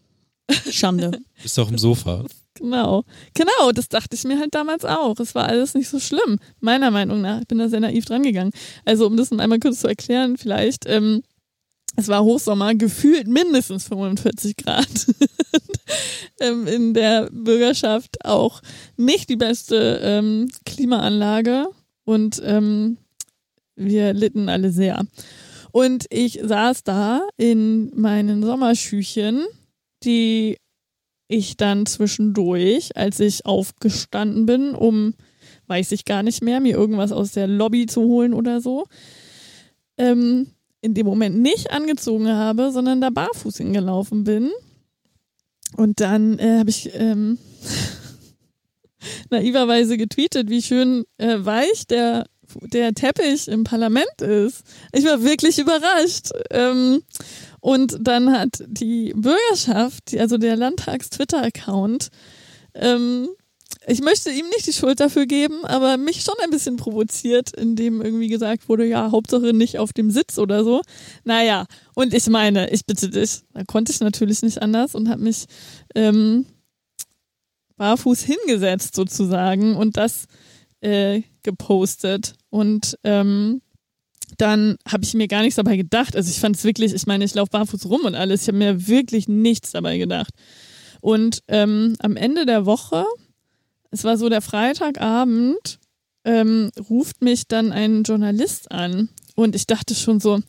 Schande. Bist doch im Sofa. Genau. Genau, das dachte ich mir halt damals auch. Es war alles nicht so schlimm, meiner Meinung nach. Ich bin da sehr naiv dran gegangen. Also, um das einmal kurz zu erklären, vielleicht, ähm, es war Hochsommer, gefühlt mindestens 45 Grad. ähm, in der Bürgerschaft auch nicht die beste ähm, Klimaanlage und ähm, wir litten alle sehr. Und ich saß da in meinen Sommerschüchen, die ich dann zwischendurch, als ich aufgestanden bin, um, weiß ich gar nicht mehr, mir irgendwas aus der Lobby zu holen oder so, ähm, in dem Moment nicht angezogen habe, sondern da barfuß hingelaufen bin. Und dann äh, habe ich ähm, naiverweise getweetet, wie schön äh, weich der, der Teppich im Parlament ist. Ich war wirklich überrascht. Ähm, und dann hat die Bürgerschaft, also der Landtags-Twitter-Account, ähm, ich möchte ihm nicht die Schuld dafür geben, aber mich schon ein bisschen provoziert, indem irgendwie gesagt wurde, ja, Hauptsache nicht auf dem Sitz oder so. Naja, und ich meine, ich bitte dich, da konnte ich natürlich nicht anders und habe mich ähm, barfuß hingesetzt sozusagen und das äh, gepostet. Und ähm, dann habe ich mir gar nichts dabei gedacht. Also ich fand es wirklich, ich meine, ich laufe barfuß rum und alles. Ich habe mir wirklich nichts dabei gedacht. Und ähm, am Ende der Woche es war so der Freitagabend, ähm, ruft mich dann ein Journalist an und ich dachte schon so,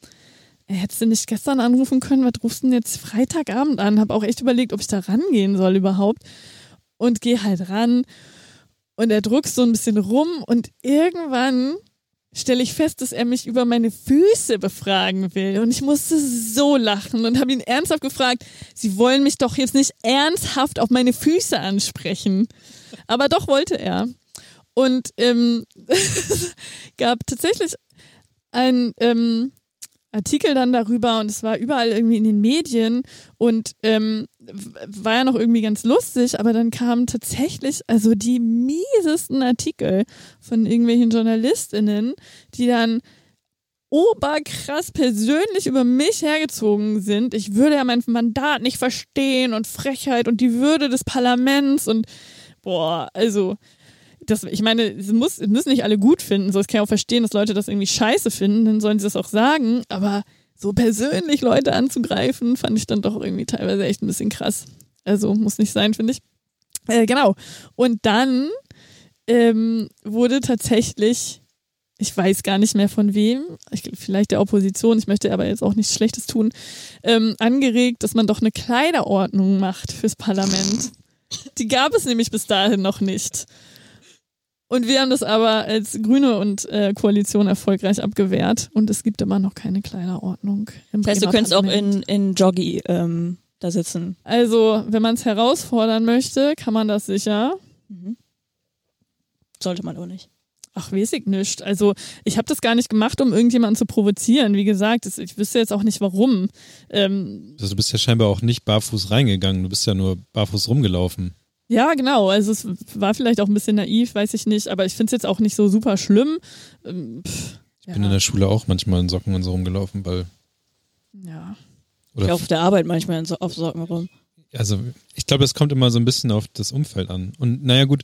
hättest du nicht gestern anrufen können, was rufst du denn jetzt Freitagabend an? Habe auch echt überlegt, ob ich da rangehen soll überhaupt und gehe halt ran und er druckt so ein bisschen rum und irgendwann stelle ich fest, dass er mich über meine Füße befragen will. Und ich musste so lachen und habe ihn ernsthaft gefragt, Sie wollen mich doch jetzt nicht ernsthaft auf meine Füße ansprechen. Aber doch wollte er. Und ähm, gab tatsächlich ein ähm, Artikel dann darüber und es war überall irgendwie in den Medien und ähm, war ja noch irgendwie ganz lustig, aber dann kamen tatsächlich also die miesesten Artikel von irgendwelchen JournalistInnen, die dann oberkrass persönlich über mich hergezogen sind. Ich würde ja mein Mandat nicht verstehen und Frechheit und die Würde des Parlaments und boah, also das, ich meine, es muss, müssen nicht alle gut finden, so ich kann auch verstehen, dass Leute das irgendwie scheiße finden, dann sollen sie das auch sagen, aber so persönlich Leute anzugreifen, fand ich dann doch irgendwie teilweise echt ein bisschen krass. Also muss nicht sein, finde ich. Äh, genau. Und dann ähm, wurde tatsächlich, ich weiß gar nicht mehr von wem, ich, vielleicht der Opposition, ich möchte aber jetzt auch nichts Schlechtes tun, ähm, angeregt, dass man doch eine Kleiderordnung macht fürs Parlament. Die gab es nämlich bis dahin noch nicht. Und wir haben das aber als Grüne und äh, Koalition erfolgreich abgewehrt. Und es gibt immer noch keine Kleiderordnung. Im das heißt, du könntest auch in, in Joggi ähm, da sitzen. Also, wenn man es herausfordern möchte, kann man das sicher. Mhm. Sollte man aber nicht. Ach, weiß ich nicht. Also ich habe das gar nicht gemacht, um irgendjemanden zu provozieren. Wie gesagt, das, ich wüsste jetzt auch nicht warum. Ähm, also du bist ja scheinbar auch nicht barfuß reingegangen, du bist ja nur barfuß rumgelaufen. Ja, genau. Also es war vielleicht auch ein bisschen naiv, weiß ich nicht, aber ich finde es jetzt auch nicht so super schlimm. Ähm, pff, ich ja. bin in der Schule auch manchmal in Socken und so rumgelaufen, weil. Ja. Oder ich auf der Arbeit manchmal in so auf Socken rum. Also ich glaube, es kommt immer so ein bisschen auf das Umfeld an. Und naja gut,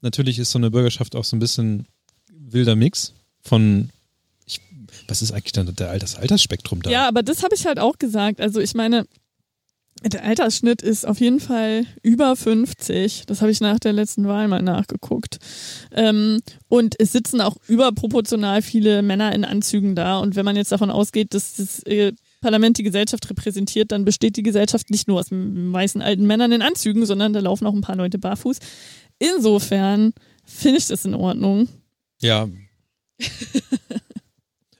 natürlich ist so eine Bürgerschaft auch so ein bisschen wilder Mix von ich, was ist eigentlich dann der, das Altersspektrum da? Ja, aber das habe ich halt auch gesagt. Also ich meine, der Altersschnitt ist auf jeden Fall über 50. Das habe ich nach der letzten Wahl mal nachgeguckt. Ähm, und es sitzen auch überproportional viele Männer in Anzügen da. Und wenn man jetzt davon ausgeht, dass das äh, Parlament die Gesellschaft repräsentiert, dann besteht die Gesellschaft nicht nur aus weißen alten Männern in Anzügen, sondern da laufen auch ein paar Leute barfuß. Insofern finde ich das in Ordnung. Ja.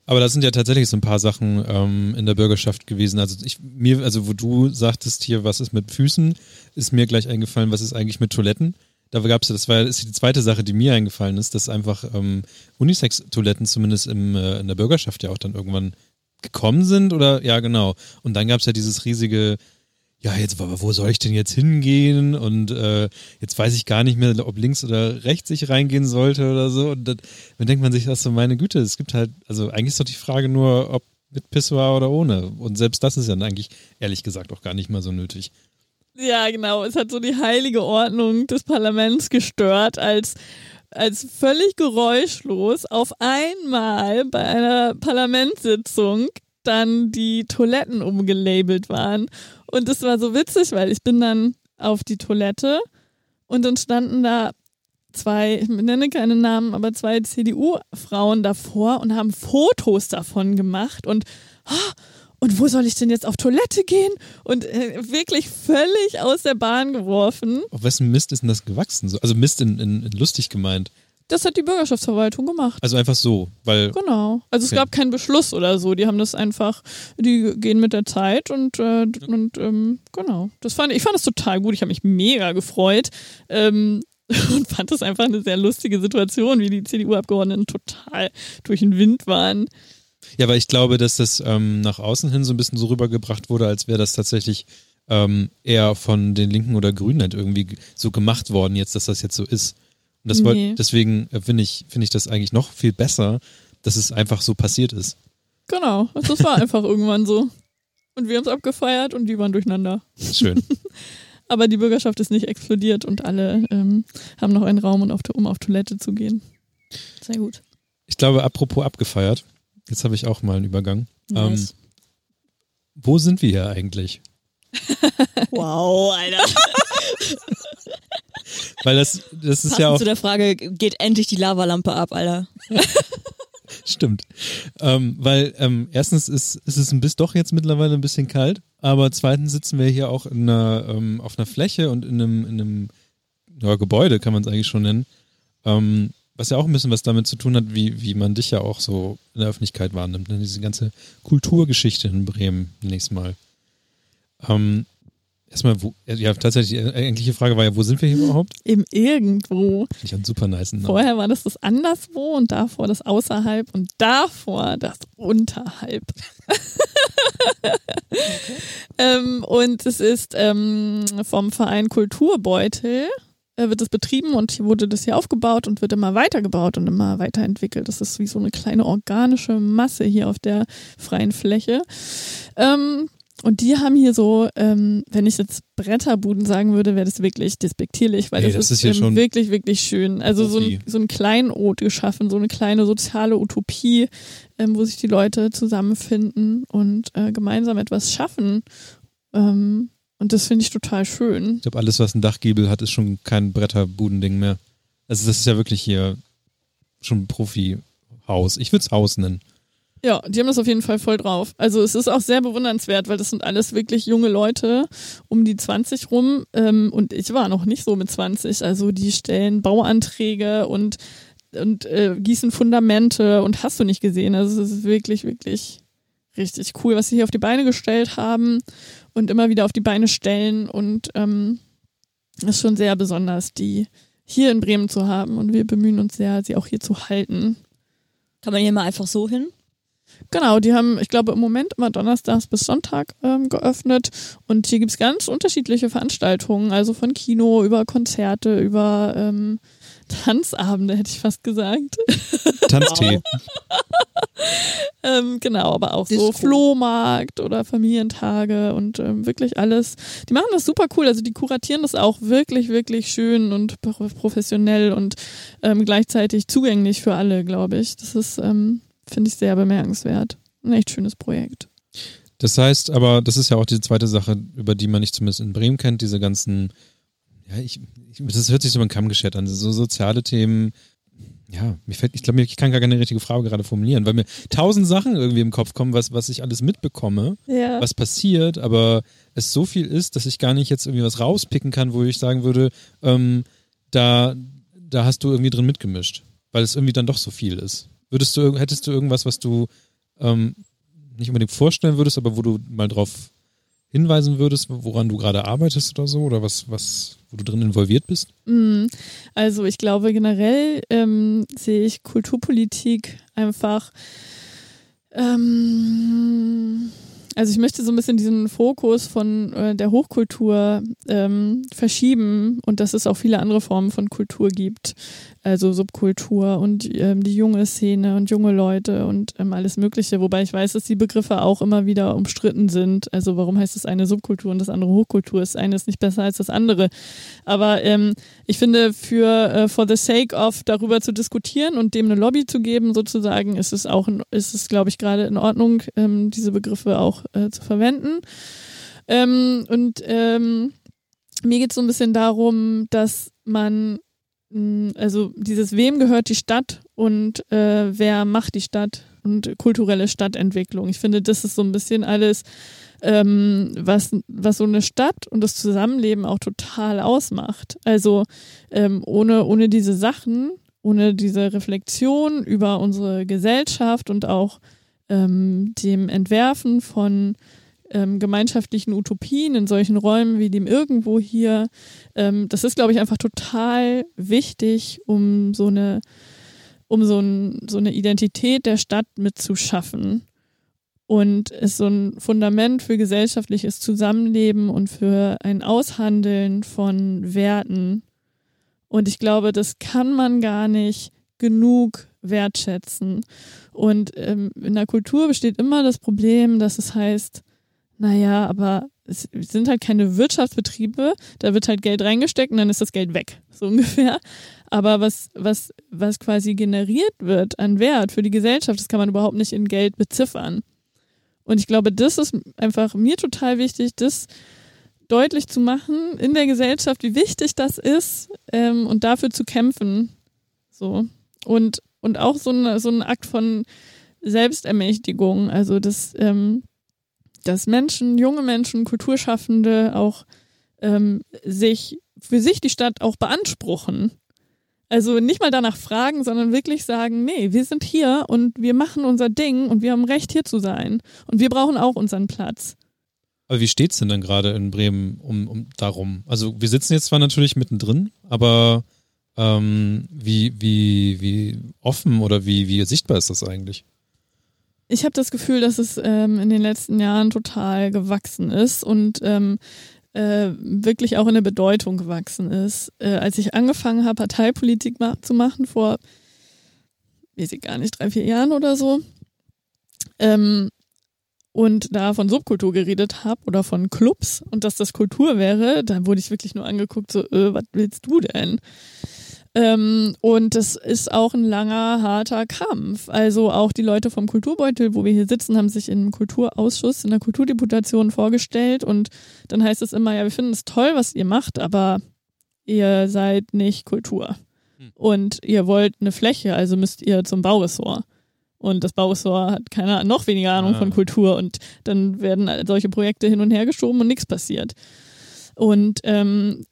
Aber das sind ja tatsächlich so ein paar Sachen ähm, in der Bürgerschaft gewesen. Also ich mir, also wo du sagtest hier, was ist mit Füßen, ist mir gleich eingefallen, was ist eigentlich mit Toiletten. Da gab es, das war ist die zweite Sache, die mir eingefallen ist, dass einfach ähm, Unisex-Toiletten zumindest im, äh, in der Bürgerschaft ja auch dann irgendwann gekommen sind oder ja genau. Und dann gab es ja dieses riesige ja, jetzt, wo soll ich denn jetzt hingehen? Und äh, jetzt weiß ich gar nicht mehr, ob links oder rechts ich reingehen sollte oder so. Und dann, dann denkt man sich, ach so, meine Güte, es gibt halt, also eigentlich ist doch die Frage nur, ob mit Pissoir oder ohne. Und selbst das ist ja eigentlich, ehrlich gesagt, auch gar nicht mal so nötig. Ja, genau. Es hat so die heilige Ordnung des Parlaments gestört, als, als völlig geräuschlos auf einmal bei einer Parlamentssitzung dann die Toiletten umgelabelt waren. Und es war so witzig, weil ich bin dann auf die Toilette und dann standen da zwei, ich nenne keine Namen, aber zwei CDU-Frauen davor und haben Fotos davon gemacht und oh, und wo soll ich denn jetzt auf Toilette gehen? Und äh, wirklich völlig aus der Bahn geworfen. Auf wessen Mist ist denn das gewachsen? Also Mist in, in, in lustig gemeint. Das hat die Bürgerschaftsverwaltung gemacht. Also einfach so, weil. Genau. Also Okay. es gab keinen Beschluss oder so. Die haben das einfach, die gehen mit der Zeit und, äh, und ähm, genau. Das fand ich fand das total gut. Ich habe mich mega gefreut. Ähm, und fand das einfach eine sehr lustige Situation, wie die CDU-Abgeordneten total durch den Wind waren. Ja, weil ich glaube, dass das ähm, nach außen hin so ein bisschen so rübergebracht wurde, als wäre das tatsächlich ähm, eher von den Linken oder Grünen halt irgendwie so gemacht worden, jetzt, dass das jetzt so ist. Und das wollt, Nee. deswegen äh, finde ich, finde ich das eigentlich noch viel besser, dass es einfach so passiert ist. Genau. Das war einfach irgendwann so. Und wir haben es abgefeiert und die waren durcheinander. Schön. Aber die Bürgerschaft ist nicht explodiert und alle ähm, haben noch einen Raum, und auf, um auf Toilette zu gehen. Sehr gut. Ich glaube, apropos abgefeiert, jetzt habe ich auch mal einen Übergang. Ähm, Nice. wo sind wir hier eigentlich? Wow, Alter. Weil das, das ist Passend ja auch. zu der Frage, geht endlich die Lavalampe ab, Alter. Stimmt. Ähm, weil ähm, erstens ist, ist es ein bisschen doch jetzt mittlerweile ein bisschen kalt, aber zweitens sitzen wir hier auch in einer, ähm, auf einer Fläche und in einem, in einem ja, Gebäude, kann man es eigentlich schon nennen, ähm, was ja auch ein bisschen was damit zu tun hat, wie, wie man dich ja auch so in der Öffentlichkeit wahrnimmt. Ne? Diese ganze Kulturgeschichte in Bremen nächstes Mal. Ähm, erstmal, wo, ja, tatsächlich, die eigentliche Frage war ja, wo sind wir hier überhaupt? Im Irgendwo. Ich habe einen super nice Namen. Vorher war das das Anderswo und davor das Außerhalb und davor das Unterhalb. ähm, und es ist ähm, vom Verein Kulturbeutel äh, wird es betrieben und hier wurde das hier aufgebaut und wird immer weitergebaut und immer weiterentwickelt. Das ist wie so eine kleine organische Masse hier auf der freien Fläche. Ähm, und die haben hier so, ähm, wenn ich jetzt Bretterbuden sagen würde, wäre das wirklich despektierlich, weil Nee, das, das ist hier ähm, wirklich, wirklich schön. Also so ein, so ein Kleinod geschaffen, so eine kleine soziale Utopie, ähm, wo sich die Leute zusammenfinden und äh, gemeinsam etwas schaffen. Ähm, und das finde ich total schön. Ich glaube, alles, was ein Dachgiebel hat, ist schon kein Bretterbudending mehr. Also das ist ja wirklich hier schon ein Profi-Haus. Ich würde es Haus nennen. Ja, die haben das auf jeden Fall voll drauf. Also es ist auch sehr bewundernswert, weil das sind alles wirklich junge Leute um die 20 rum. Ähm, und ich war noch nicht so mit 20. Also die stellen Bauanträge und, und äh, gießen Fundamente und hast du nicht gesehen. Also es ist wirklich, wirklich richtig cool, was sie hier auf die Beine gestellt haben und immer wieder auf die Beine stellen. Und ähm, ist schon sehr besonders, die hier in Bremen zu haben. Und wir bemühen uns sehr, sie auch hier zu halten. Kann man hier mal einfach so hin? Genau, die haben, ich glaube, im Moment immer donnerstags bis Sonntag ähm, geöffnet. Und hier gibt's ganz unterschiedliche Veranstaltungen, also von Kino über Konzerte, über ähm, Tanzabende, hätte ich fast gesagt. Tanztee. ähm, genau, aber auch Disco. so Flohmarkt oder Familientage und ähm, wirklich alles. Die machen das super cool, also die kuratieren das auch wirklich, wirklich schön und pro- professionell und ähm, gleichzeitig zugänglich für alle, glaube ich. Das ist, ähm, finde ich, sehr bemerkenswert. Ein echt schönes Projekt. Das heißt, aber das ist ja auch die zweite Sache, über die man nicht zumindest in Bremen kennt, diese ganzen, ja, ich, ich das hört sich so den Kamm geschert an, so soziale Themen. Ja, mir fällt, ich glaube, ich kann gar keine richtige Frage gerade formulieren, weil mir tausend Sachen irgendwie im Kopf kommen, was, was ich alles mitbekomme, Ja. was passiert, aber es so viel ist, dass ich gar nicht jetzt irgendwie was rauspicken kann, wo ich sagen würde, ähm, da, da hast du irgendwie drin mitgemischt, weil es irgendwie dann doch so viel ist. Würdest du, hättest du irgendwas, was du ähm, nicht unbedingt vorstellen würdest, aber wo du mal drauf hinweisen würdest, woran du gerade arbeitest oder so, oder was, was, wo du drin involviert bist? Mm, Also ich glaube generell ähm, sehe ich Kulturpolitik einfach. Ähm, also ich möchte so ein bisschen diesen Fokus von äh, der Hochkultur ähm, verschieben und dass es auch viele andere Formen von Kultur gibt. Also Subkultur und ähm, die junge Szene und junge Leute und ähm, alles Mögliche. Wobei ich weiß, dass die Begriffe auch immer wieder umstritten sind. Also warum heißt das eine Subkultur und das andere Hochkultur? Das eine ist nicht besser als das andere. Aber ähm, ich finde, für äh, for the sake of darüber zu diskutieren und dem eine Lobby zu geben, sozusagen, ist es auch, ist es, glaube ich, gerade in Ordnung, ähm, diese Begriffe auch äh, zu verwenden. Ähm, und ähm, mir geht es so ein bisschen darum, dass man also dieses wem gehört die Stadt und äh, wer macht die Stadt und kulturelle Stadtentwicklung. Ich finde, das ist so ein bisschen alles, ähm, was, was so eine Stadt und das Zusammenleben auch total ausmacht. Also ähm, ohne, ohne diese Sachen, ohne diese Reflexion über unsere Gesellschaft und auch ähm, dem Entwerfen von ähm, gemeinschaftlichen Utopien in solchen Räumen wie dem irgendwo hier, ähm, das ist, glaube ich, einfach total wichtig, um so eine, um so, ein, so eine Identität der Stadt mitzuschaffen. Und ist so ein Fundament für gesellschaftliches Zusammenleben und für ein Aushandeln von Werten. Und ich glaube, das kann man gar nicht genug wertschätzen. Und ähm, in der Kultur besteht immer das Problem, dass es heißt, naja, aber es sind halt keine Wirtschaftsbetriebe, da wird halt Geld reingesteckt und dann ist das Geld weg, so ungefähr. Aber was, was, was quasi generiert wird an Wert für die Gesellschaft, das kann man überhaupt nicht in Geld beziffern. Und ich glaube, das ist einfach mir total wichtig, das deutlich zu machen in der Gesellschaft, wie wichtig das ist ähm, und dafür zu kämpfen. So. Und, und auch so, eine, so ein Akt von Selbstermächtigung. Also das, ähm, dass Menschen, junge Menschen, Kulturschaffende auch ähm, sich für sich die Stadt auch beanspruchen. Also nicht mal danach fragen, sondern wirklich sagen, nee, wir sind hier und wir machen unser Ding und wir haben Recht hier zu sein. Und wir brauchen auch unseren Platz. Aber wie steht es denn dann gerade in Bremen um, um darum? Also wir sitzen jetzt zwar natürlich mittendrin, aber ähm, wie, wie, wie offen oder wie, wie sichtbar ist das eigentlich? Ich habe das Gefühl, dass es ähm, in den letzten Jahren total gewachsen ist und ähm, äh, wirklich auch in der Bedeutung gewachsen ist. Äh, als ich angefangen habe, Parteipolitik ma zu machen, vor, weiß ich gar nicht, drei, vier Jahren oder so, ähm, und da von Subkultur geredet habe oder von Clubs und dass das Kultur wäre, dann wurde ich wirklich nur angeguckt, so, äh, was willst du denn? Ähm, und das ist auch ein langer, harter Kampf. Also auch die Leute vom Kulturbeutel, wo wir hier sitzen, haben sich im Kulturausschuss, in der Kulturdeputation vorgestellt und dann heißt es immer, ja, wir finden es toll, was ihr macht, aber ihr seid nicht Kultur. Hm. Und ihr wollt eine Fläche, also müsst ihr zum Bauressort. Und das Bauressort hat keine noch weniger Ahnung ah. von Kultur und dann werden solche Projekte hin und her geschoben und nichts passiert. Und, ähm,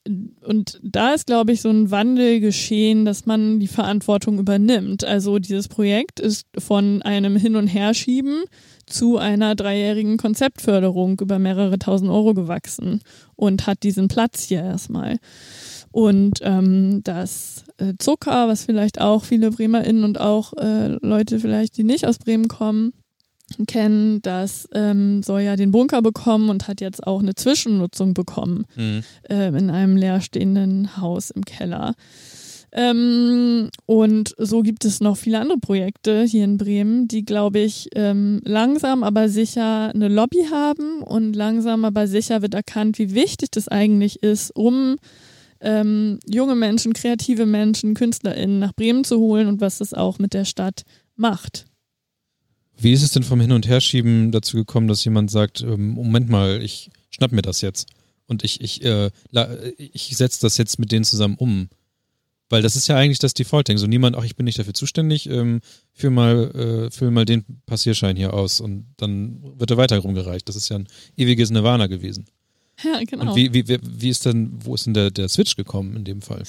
und da ist, glaube ich, so ein Wandel geschehen, dass man die Verantwortung übernimmt. Also dieses Projekt ist von einem Hin- und Herschieben zu einer dreijährigen Konzeptförderung über mehrere tausend Euro gewachsen und hat diesen Platz hier erstmal. Und ähm, das äh, Zucker, was vielleicht auch viele BremerInnen und auch äh, Leute vielleicht, die nicht aus Bremen kommen, kennen, das ähm, soll ja den Bunker bekommen und hat jetzt auch eine Zwischennutzung bekommen mhm. äh, in einem leerstehenden Haus im Keller. Ähm, und so gibt es noch viele andere Projekte hier in Bremen, die, glaube ich, ähm, langsam aber sicher eine Lobby haben und langsam aber sicher wird erkannt, wie wichtig das eigentlich ist, um ähm, junge Menschen, kreative Menschen, KünstlerInnen nach Bremen zu holen und was das auch mit der Stadt macht. Wie ist es denn vom Hin- und Herschieben dazu gekommen, dass jemand sagt, ähm, Moment mal, ich schnapp mir das jetzt und ich, ich, äh, ich setze das jetzt mit denen zusammen um? Weil das ist ja eigentlich das Default-Ding. So niemand, ach, ich bin nicht dafür zuständig, ähm, füll, mal, äh, füll mal den Passierschein hier aus und dann wird er weiter rumgereicht. Das ist ja ein ewiges Nirvana gewesen. Ja, genau. Und wie, wie, wie ist denn, wo ist denn der, der Switch gekommen in dem Fall?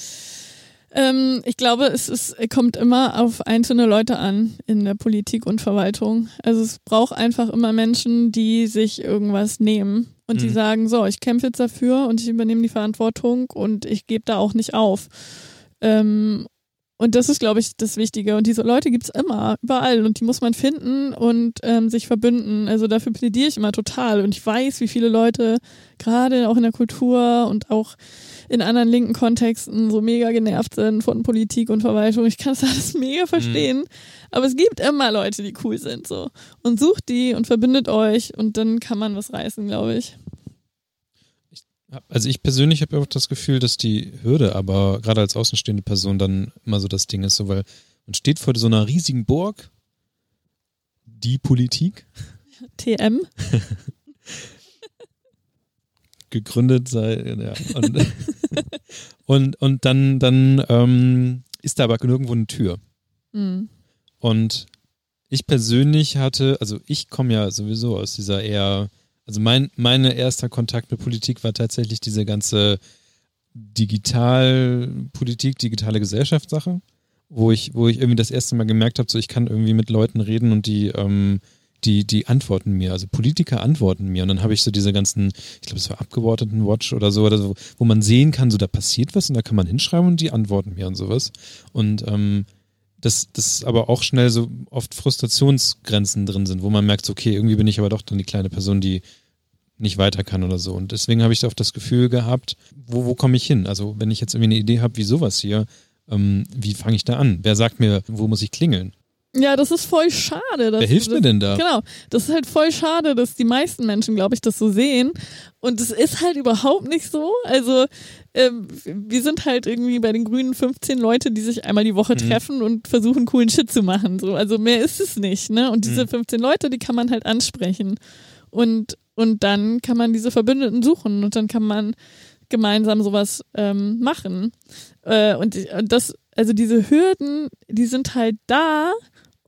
Ähm, ich glaube, es ist, kommt immer auf einzelne Leute an in der Politik und Verwaltung. Also es braucht einfach immer Menschen, die sich irgendwas nehmen und mhm. die sagen, so, ich kämpfe jetzt dafür und ich übernehme die Verantwortung und ich gebe da auch nicht auf. Ähm, und das ist, glaube ich, das Wichtige. Und diese Leute gibt's immer, überall. Und die muss man finden und ähm, sich verbünden. Also dafür plädiere ich immer total. Und ich weiß, wie viele Leute, gerade auch in der Kultur und auch in anderen linken Kontexten, so mega genervt sind von Politik und Verwaltung. Ich kann das alles mega verstehen. Mhm. Aber es gibt immer Leute, die cool sind. so Und sucht die und verbündet euch und dann kann man was reißen, glaube ich. Also ich persönlich habe auch das Gefühl, dass die Hürde aber gerade als außenstehende Person dann immer so das Ding ist, so weil man steht vor so einer riesigen Burg, die Politik. TM. gegründet sei, ja. Und, und, und, dann, dann ähm, ist da aber nirgendwo eine Tür. Mhm. Und ich persönlich hatte, also ich komme ja sowieso aus dieser eher also mein mein erster Kontakt mit Politik war tatsächlich diese ganze Digitalpolitik, digitale Gesellschaftssache, wo ich, wo ich irgendwie das erste Mal gemerkt habe, so ich kann irgendwie mit Leuten reden und die, ähm, die, die antworten mir. Also Politiker antworten mir. Und dann habe ich so diese ganzen, ich glaube, es war Abgeordnetenwatch oder so, oder so, wo man sehen kann, so da passiert was und da kann man hinschreiben und die antworten mir und sowas. Und ähm, dass das aber auch schnell so oft Frustrationsgrenzen drin sind, wo man merkt, okay, irgendwie bin ich aber doch dann die kleine Person, die nicht weiter kann oder so. Und deswegen habe ich auch das Gefühl gehabt, wo, wo komme ich hin? Also wenn ich jetzt irgendwie eine Idee habe, wie sowas hier, ähm, wie fange ich da an? Wer sagt mir, wo muss ich klingeln? Ja, das ist voll schade. Wer hilft das, mir denn da? Genau, das ist halt voll schade, dass die meisten Menschen, glaube ich, das so sehen. Und es ist halt überhaupt nicht so. Also ähm, wir sind halt irgendwie bei den Grünen 15 Leute, die sich einmal die Woche mhm. treffen und versuchen, coolen Shit zu machen. So, also mehr ist es nicht. Ne? Und diese mhm. 15 Leute, die kann man halt ansprechen. Und, und dann kann man diese Verbündeten suchen und dann kann man gemeinsam sowas ähm, machen. Äh, und, und das, also diese Hürden, die sind halt da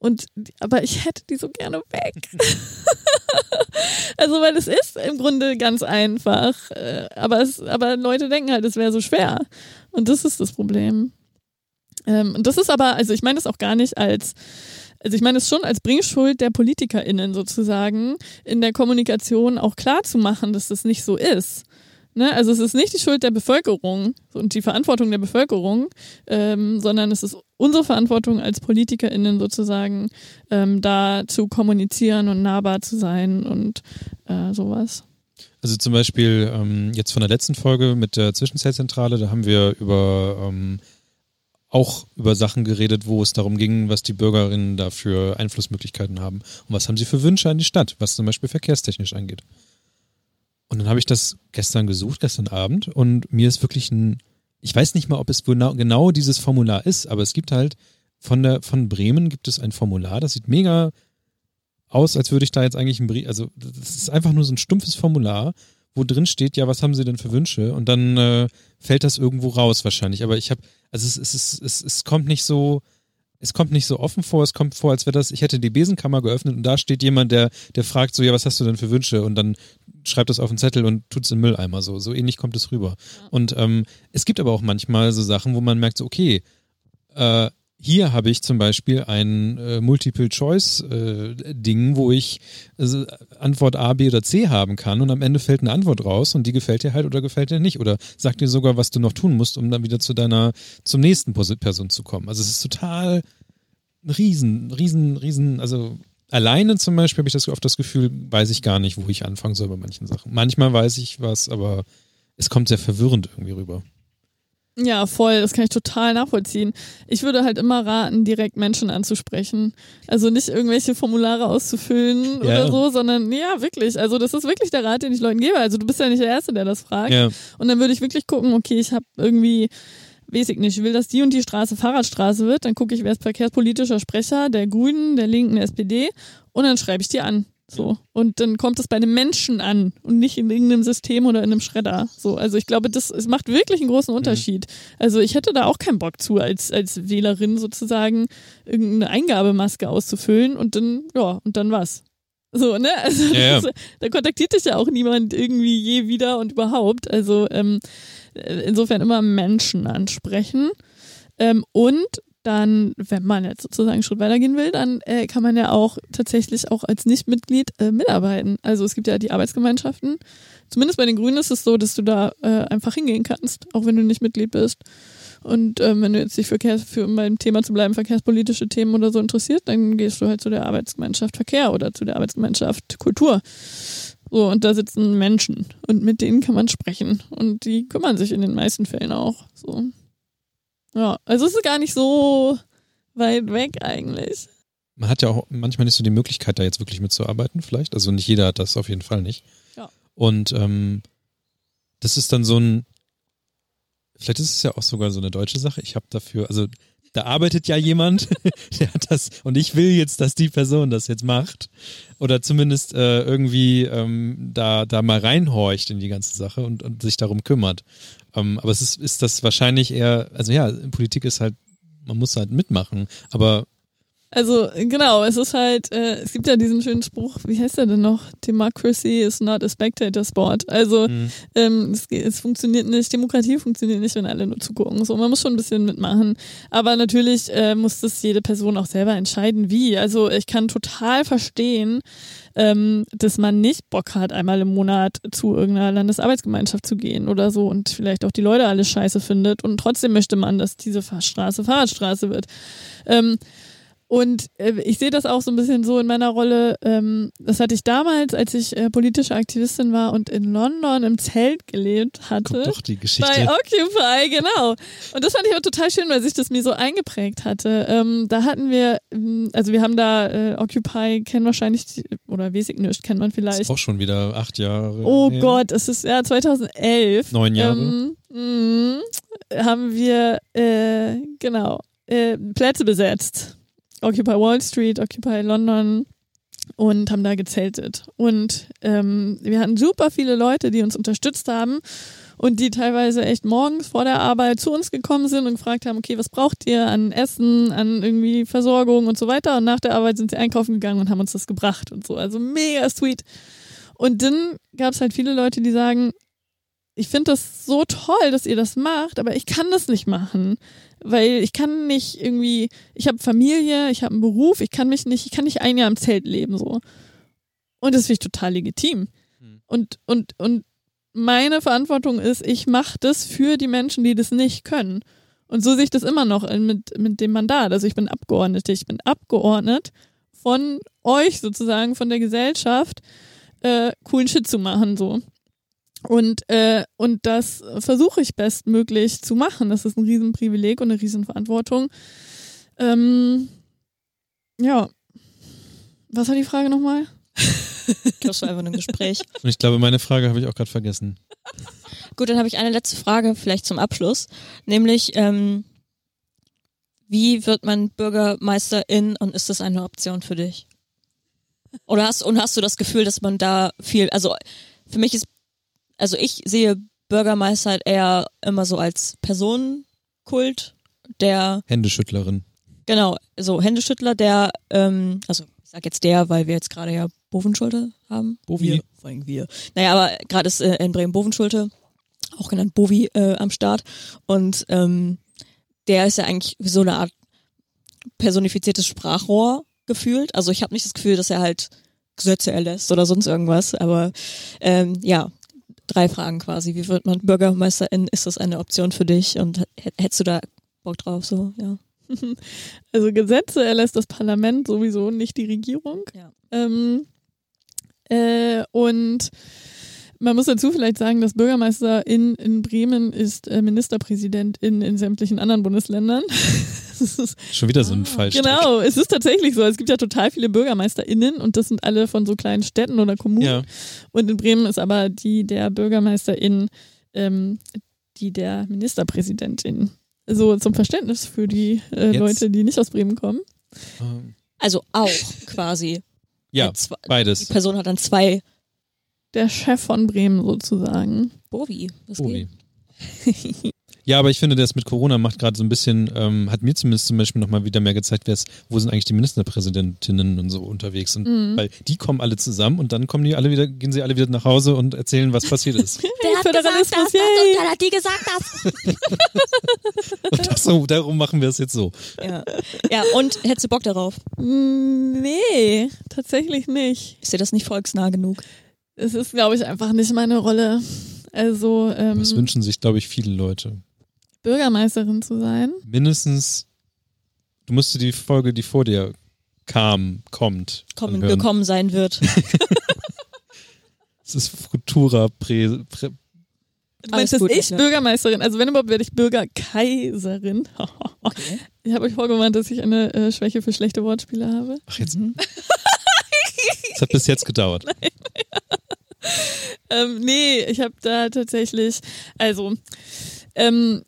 und, aber ich hätte die so gerne weg. also, weil es ist im Grunde ganz einfach. Äh, aber es, aber Leute denken halt, es wäre so schwer. Und das ist das Problem. Ähm, und das ist aber, also ich meine das auch gar nicht als, also ich meine es schon als Bringschuld der PolitikerInnen sozusagen, in der Kommunikation auch klar zu machen, dass das nicht so ist. Ne? Also es ist nicht die Schuld der Bevölkerung und die Verantwortung der Bevölkerung, ähm, sondern es ist unsere Verantwortung als PolitikerInnen sozusagen, ähm, da zu kommunizieren und nahbar zu sein und äh, sowas. Also zum Beispiel ähm, jetzt von der letzten Folge mit der Zwischenzellzentrale, da haben wir über ähm, auch über Sachen geredet, wo es darum ging, was die Bürgerinnen da für Einflussmöglichkeiten haben und was haben sie für Wünsche an die Stadt, was zum Beispiel verkehrstechnisch angeht. Und dann habe ich das gestern gesucht, gestern Abend, und mir ist wirklich ein, ich weiß nicht mal, ob es genau, genau dieses Formular ist, aber es gibt halt von der, von Bremen gibt es ein Formular, das sieht mega aus, als würde ich da jetzt eigentlich ein Brief, also das ist einfach nur so ein stumpfes Formular, wo drin steht, ja, was haben Sie denn für Wünsche? Und dann äh, fällt das irgendwo raus wahrscheinlich. Aber ich habe, also es, es, es, es, es kommt nicht so, es kommt nicht so offen vor, es kommt vor, als wäre das, ich hätte die Besenkammer geöffnet und da steht jemand, der, der fragt so, ja, was hast du denn für Wünsche? Und dann schreibt das auf den Zettel und tut es im Mülleimer so. So ähnlich kommt es rüber. Ja. Und ähm, es gibt aber auch manchmal so Sachen, wo man merkt, so, okay, äh, hier habe ich zum Beispiel ein äh, Multiple-Choice-Ding, äh, wo ich also Antwort A, B oder C haben kann und am Ende fällt eine Antwort raus und die gefällt dir halt oder gefällt dir nicht oder sagt dir sogar, was du noch tun musst, um dann wieder zu deiner, zum nächsten Person zu kommen. Also es ist total riesen, riesen, riesen, also alleine zum Beispiel habe ich das oft das Gefühl, weiß ich gar nicht, wo ich anfangen soll bei manchen Sachen. Manchmal weiß ich was, aber es kommt sehr verwirrend irgendwie rüber. Ja, voll, das kann ich total nachvollziehen. Ich würde halt immer raten, direkt Menschen anzusprechen. Also nicht irgendwelche Formulare auszufüllen ja. oder so, sondern ja, wirklich. Also das ist wirklich der Rat, den ich Leuten gebe. Also du bist ja nicht der Erste, der das fragt. Ja. Und dann würde ich wirklich gucken, okay, ich habe irgendwie weiß ich nicht, ich will, dass die und die Straße Fahrradstraße wird, dann gucke ich, wer ist verkehrspolitischer Sprecher der Grünen, der Linken, der SPD und dann schreibe ich die an. So. Und dann kommt es bei einem Menschen an und nicht in irgendeinem System oder in einem Schredder. So. Also ich glaube, das es macht wirklich einen großen mhm. Unterschied. Mhm. Also ich hätte da auch keinen Bock zu, als, als Wählerin sozusagen irgendeine Eingabemaske auszufüllen und dann, ja, und dann was. So, ne? Also ja, das, da kontaktiert dich ja auch niemand irgendwie je wieder und überhaupt. Also ähm, insofern immer Menschen ansprechen. Ähm, und dann, wenn man jetzt sozusagen einen Schritt weitergehen will, dann äh, kann man ja auch tatsächlich auch als Nichtmitglied äh, mitarbeiten. Also es gibt ja die Arbeitsgemeinschaften. Zumindest bei den Grünen ist es so, dass du da äh, einfach hingehen kannst, auch wenn du nicht Mitglied bist. Und ähm, wenn du jetzt dich Verkehrs für um beim Thema zu bleiben, verkehrspolitische Themen oder so interessiert, dann gehst du halt zu der Arbeitsgemeinschaft Verkehr oder zu der Arbeitsgemeinschaft Kultur. So, und da sitzen Menschen und mit denen kann man sprechen. Und die kümmern sich in den meisten Fällen auch. So. Ja, also es ist gar nicht so weit weg eigentlich. Man hat ja auch manchmal nicht so die Möglichkeit, da jetzt wirklich mitzuarbeiten, vielleicht. Also nicht jeder hat das auf jeden Fall nicht. Ja. Und ähm, das ist dann so ein, vielleicht ist es ja auch sogar so eine deutsche Sache. Ich habe dafür, also da arbeitet ja jemand, der hat das, und ich will jetzt, dass die Person das jetzt macht. Oder zumindest äh, irgendwie ähm, da, da mal reinhorcht in die ganze Sache und, und sich darum kümmert. Ähm, aber es ist, ist das wahrscheinlich eher, also ja, Politik ist halt, man muss halt mitmachen. Aber Also genau, es ist halt, äh, es gibt ja diesen schönen Spruch, wie heißt der denn noch? Democracy is not a spectator sport. Also Mhm. ähm, es, es funktioniert nicht, Demokratie funktioniert nicht, wenn alle nur zugucken. So, man muss schon ein bisschen mitmachen. Aber natürlich äh, muss das jede Person auch selber entscheiden, wie. Also ich kann total verstehen, ähm, dass man nicht Bock hat, einmal im Monat zu irgendeiner Landesarbeitsgemeinschaft zu gehen oder so und vielleicht auch die Leute alle scheiße findet und trotzdem möchte man, dass diese Fahrstraße Fahrradstraße wird. Ähm, und äh, ich sehe das auch so ein bisschen so in meiner Rolle. Ähm, das hatte ich damals, als ich äh, politische Aktivistin war und in London im Zelt gelebt hatte. kommt doch die Bei Geschichte. Occupy, genau. Und das fand ich auch total schön, weil sich das mir so eingeprägt hatte. Ähm, da hatten wir, ähm, also wir haben da äh, Occupy, kennen wahrscheinlich, die, oder Wesig nicht, kennt man Das vielleicht. ist auch schon wieder acht Jahre. Oh her. Gott, es ist ja 2011. Neun Jahre. Ähm, mh, haben wir, äh, genau, äh, Plätze besetzt. Occupy Wall Street, Occupy London und haben da gezeltet. Und ähm, wir hatten super viele Leute, die uns unterstützt haben und die teilweise echt morgens vor der Arbeit zu uns gekommen sind und gefragt haben, okay, was braucht ihr an Essen, an irgendwie Versorgung und so weiter. Und nach der Arbeit sind sie einkaufen gegangen und haben uns das gebracht und so. Also mega sweet. Und dann gab es halt viele Leute, die sagen, ich finde das so toll, dass ihr das macht, aber ich kann das nicht machen, weil ich kann nicht irgendwie, ich habe Familie, ich habe einen Beruf, ich kann mich nicht, ich kann nicht ein Jahr im Zelt leben so. Und das finde ich total legitim. Hm. Und und und meine Verantwortung ist, ich mache das für die Menschen, die das nicht können. Und so sehe ich das immer noch mit mit dem Mandat. Also ich bin Abgeordnete, ich bin abgeordnet von euch sozusagen, von der Gesellschaft, äh, coolen Shit zu machen so. Und, äh, und das versuche ich bestmöglich zu machen. Das ist ein Riesenprivileg und eine Riesenverantwortung. Ähm, ja. Was war die Frage nochmal? Ich glaube, es war einfach ein Gespräch. Und ich glaube, meine Frage habe ich auch gerade vergessen. Gut, dann habe ich eine letzte Frage vielleicht zum Abschluss, nämlich ähm, wie wird man Bürgermeisterin und ist das eine Option für dich? Oder hast und hast du das Gefühl, dass man da viel, also für mich ist, also ich sehe Bürgermeister halt eher immer so als Personenkult, der Händeschüttlerin. Genau, so Händeschüttler, der, ähm, also ich sag jetzt der, weil wir jetzt gerade ja Bovenschulte haben. Bovi. Wir, vor allem wir. Naja, aber gerade ist äh, in Bremen Bovenschulte, auch genannt Bovi, äh, am Start. Und ähm, der ist ja eigentlich so eine Art personifiziertes Sprachrohr gefühlt. Also ich habe nicht das Gefühl, dass er halt Gesetze erlässt oder sonst irgendwas, aber ähm, ja, drei Fragen quasi. Wie wird man Bürgermeisterin? Ist das eine Option für dich? Und hättest du da Bock drauf? So, ja. Also Gesetze erlässt das Parlament sowieso, nicht die Regierung. Ja. Ähm, äh, und man muss dazu vielleicht sagen, dass Bürgermeister in, in Bremen ist äh, Ministerpräsident in, in sämtlichen anderen Bundesländern. das ist Schon wieder so ein Fallstrick. Genau, es ist tatsächlich so. Es gibt ja total viele BürgermeisterInnen und das sind alle von so kleinen Städten oder Kommunen. Ja. Und in Bremen ist aber die der BürgermeisterIn ähm, die der Ministerpräsidentin. So zum Verständnis für die äh, Leute, die nicht aus Bremen kommen. Ähm, Also auch quasi. Ja, zwei- Die beides. Person hat dann zwei Der Chef von Bremen sozusagen. Bovi. Das Obi. geht. Ja, aber ich finde, das mit Corona macht gerade so ein bisschen, ähm, hat mir zumindest zum Beispiel nochmal wieder mehr gezeigt, wo sind eigentlich die Ministerpräsidentinnen und so unterwegs. Und, Mhm. Weil die kommen alle zusammen und dann kommen die alle wieder, gehen sie alle wieder nach Hause und erzählen, was passiert ist. Der Föderalismus, yay! dann hat die gesagt das. und das so, darum machen wir es jetzt so. Ja. ja, und hättest du Bock darauf? Mm, Nee, tatsächlich nicht. Ist dir das nicht volksnah genug? Es ist, glaube ich, einfach nicht meine Rolle. Also, ähm, Das wünschen sich, glaube ich, viele Leute. Bürgermeisterin zu sein. Mindestens, du musst die Folge, die vor dir kam, kommt. kommen, anhören. gekommen sein wird. Es ist Futura Prä, Prä Du meinst, dass gut, ich ja. Bürgermeisterin, also wenn überhaupt werde ich Bürgerkaiserin. Ich habe euch vorgewarnt, dass ich eine äh, Schwäche für schlechte Wortspiele habe. Ach, jetzt. Es hat bis jetzt gedauert. Ähm, nee, ich habe da tatsächlich, also ähm,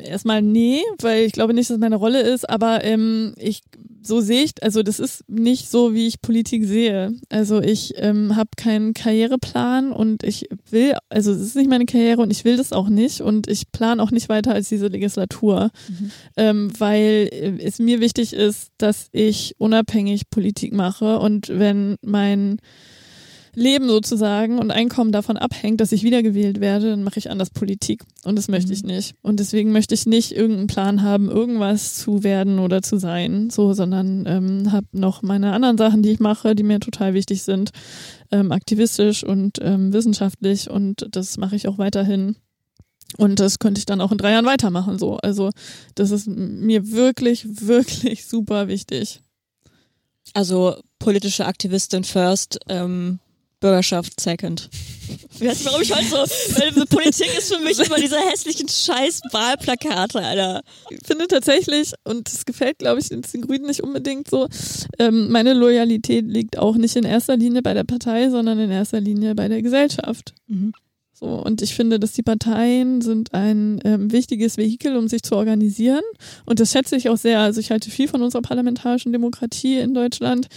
erstmal nee, weil ich glaube nicht, dass meine Rolle ist, aber ähm, ich so sehe ich, also das ist nicht so, wie ich Politik sehe. Also ich ähm, habe keinen Karriereplan und ich will, also es ist nicht meine Karriere und ich will das auch nicht und ich plane auch nicht weiter als diese Legislatur, ähm, weil äh, es mir wichtig ist, dass ich unabhängig Politik mache und wenn mein Leben sozusagen und Einkommen davon abhängt, dass ich wiedergewählt werde, dann mache ich anders Politik. Und das möchte ich nicht. Und deswegen möchte ich nicht irgendeinen Plan haben, irgendwas zu werden oder zu sein, so, sondern ähm, habe noch meine anderen Sachen, die ich mache, die mir total wichtig sind, ähm, aktivistisch und ähm, wissenschaftlich und das mache ich auch weiterhin. Und das könnte ich dann auch in drei Jahren weitermachen, so. Also, das ist mir wirklich, wirklich super wichtig. Also politische Aktivistin first, ähm, Bürgerschaft second. Ich weiß nicht, warum ich heute so, weil Politik ist für mich immer diese hässlichen scheiß Wahlplakate, Alter. Ich finde tatsächlich, und es gefällt, glaube ich, den Grünen nicht unbedingt so, ähm, meine Loyalität liegt auch nicht in erster Linie bei der Partei, sondern in erster Linie bei der Gesellschaft. Mhm. So, und ich finde, dass die Parteien sind ein ähm, wichtiges Vehikel, um sich zu organisieren. Und das schätze ich auch sehr. Also ich halte viel von unserer parlamentarischen Demokratie in Deutschland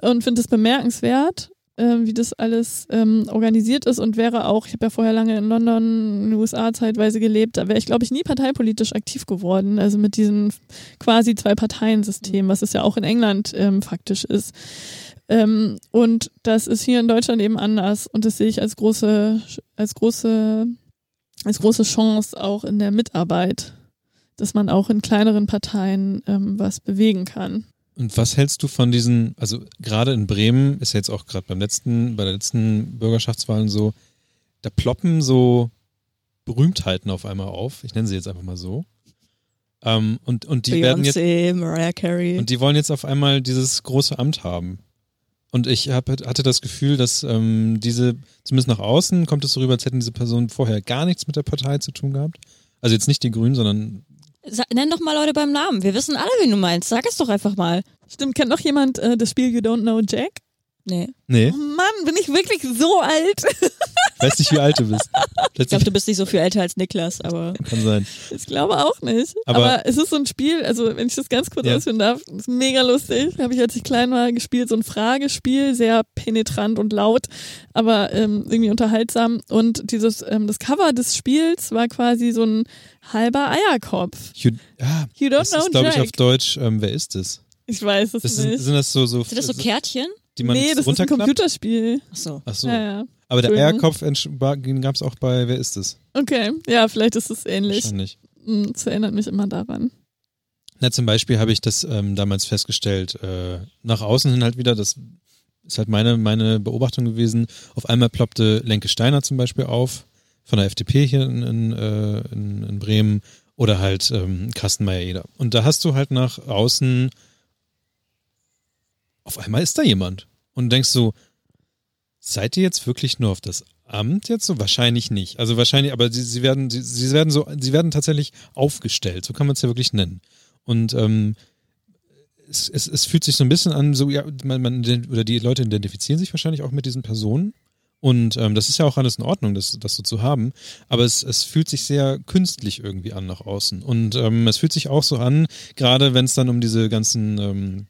und finde es bemerkenswert, äh, wie das alles ähm, organisiert ist und wäre auch, ich habe ja vorher lange in London, in den USA zeitweise gelebt, da wäre ich, glaube ich, nie parteipolitisch aktiv geworden. Also mit diesem quasi Zwei-Parteien-System, was es ja auch in England ähm, faktisch ist. Ähm, und das ist hier in Deutschland eben anders und das sehe ich als große, als große, als große Chance auch in der Mitarbeit, dass man auch in kleineren Parteien ähm, was bewegen kann. Und was hältst du von diesen, also gerade in Bremen ist ja jetzt auch gerade beim letzten, bei der letzten Bürgerschaftswahlen so, da ploppen so Berühmtheiten auf einmal auf. Ich nenne sie jetzt einfach mal so. Ähm, und, und die werden jetzt Mariah Carey. und die wollen jetzt auf einmal dieses große Amt haben. Und ich hab, hatte das Gefühl, dass ähm, diese, zumindest nach außen, kommt es so rüber, als hätten diese Personen vorher gar nichts mit der Partei zu tun gehabt. Also jetzt nicht die Grünen, sondern nenn doch mal Leute beim Namen. Wir wissen alle, wen du meinst. Sag es doch einfach mal. Stimmt, kennt noch jemand äh, das Spiel You Don't Know Jack? Nee. nee, Oh Mann, bin ich wirklich so alt? weiß nicht, wie alt du bist. Ich Plötzlich glaube, du bist nicht so viel älter als Niklas, aber kann sein. Ich glaube auch nicht. Aber- Aber, es ist so ein Spiel, also wenn ich das ganz kurz Ja. ausführen darf, ist mega lustig. Habe ich, als ich klein war, gespielt, so ein Fragespiel, sehr penetrant und laut, aber ähm, irgendwie unterhaltsam. Und dieses, ähm, das Cover des Spiels war quasi so ein halber Eierkopf. You, ah, You don't das know ist, glaube ich, auf Deutsch, ähm, wer ist es? Ich weiß es Das sind, nicht. sind das so, so, sind das so Kärtchen? Die man nee, das ist ein? Computerspiel. Ach so. Ach so. Ja, ja. Aber der Entschuldigung. Eierkopf gab es auch bei Wer ist es? Okay, ja, vielleicht ist es ähnlich. Wahrscheinlich. Hm, Das erinnert mich immer daran. Na, zum Beispiel habe ich das ähm, damals festgestellt, äh, nach außen hin halt wieder, das ist halt meine, meine Beobachtung gewesen. Auf einmal ploppte Lenke Steiner zum Beispiel auf, von der FDP hier in, in, äh, in, in Bremen, oder halt ähm, Carsten Meyer-Eder. Und da hast du halt nach außen, auf einmal ist da jemand. Und du denkst so, seid ihr jetzt wirklich nur auf das Amt jetzt so? Wahrscheinlich nicht. Also wahrscheinlich, aber sie, sie werden, sie, sie werden so, sie werden tatsächlich aufgestellt, so kann man es ja wirklich nennen. Und ähm, es, es, es fühlt sich so ein bisschen an, so, ja, man, man, oder die Leute identifizieren sich wahrscheinlich auch mit diesen Personen. Und ähm, das ist ja auch alles in Ordnung, das, das so zu haben. Aber es, es fühlt sich sehr künstlich irgendwie an nach außen. Und ähm, es fühlt sich auch so an, gerade wenn es dann um diese ganzen, ähm,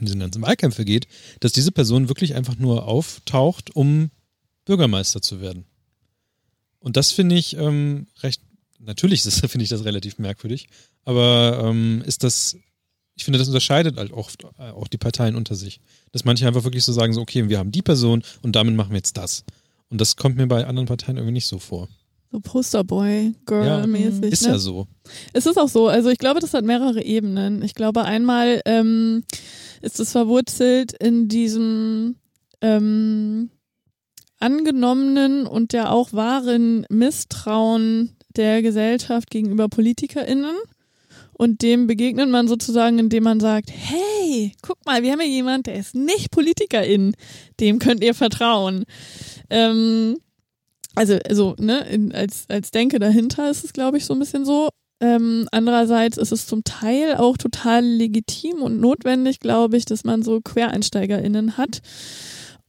um diese ganzen Wahlkämpfe geht, dass diese Person wirklich einfach nur auftaucht, um Bürgermeister zu werden. Und das finde ich ähm, recht, natürlich finde ich das relativ merkwürdig, aber ähm, ist das, ich finde, das unterscheidet halt oft äh, auch die Parteien unter sich. Dass manche einfach wirklich so sagen, so, okay, wir haben die Person und damit machen wir jetzt das. Und das kommt mir bei anderen Parteien irgendwie nicht so vor. So Posterboy, Girl-mäßig. Ist ne? ja so. Es ist auch so. Also ich glaube, das hat mehrere Ebenen. Ich glaube, einmal ähm, ist es verwurzelt in diesem ähm, angenommenen und ja auch wahren Misstrauen der Gesellschaft gegenüber PolitikerInnen. Und dem begegnet man sozusagen, indem man sagt, hey, guck mal, wir haben hier jemand, der ist nicht Politikerin, dem könnt ihr vertrauen. Ähm, also, also, ne, als, als Denke dahinter ist es, glaube ich, so ein bisschen so. Ähm, andererseits ist es zum Teil auch total legitim und notwendig, glaube ich, dass man so QuereinsteigerInnen hat.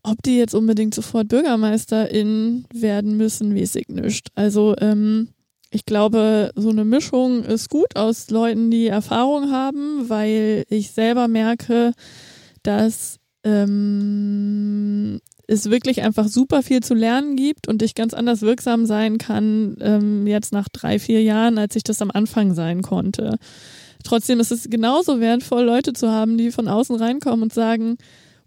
Ob die jetzt unbedingt sofort BürgermeisterInnen werden müssen, weiß ich nicht. Also, ähm, ich glaube, so eine Mischung ist gut aus Leuten, die Erfahrung haben, weil ich selber merke, dass ähm, es wirklich einfach super viel zu lernen gibt und ich ganz anders wirksam sein kann, ähm, jetzt nach drei, vier Jahren, als ich das am Anfang sein konnte. Trotzdem ist es genauso wertvoll, Leute zu haben, die von außen reinkommen und sagen,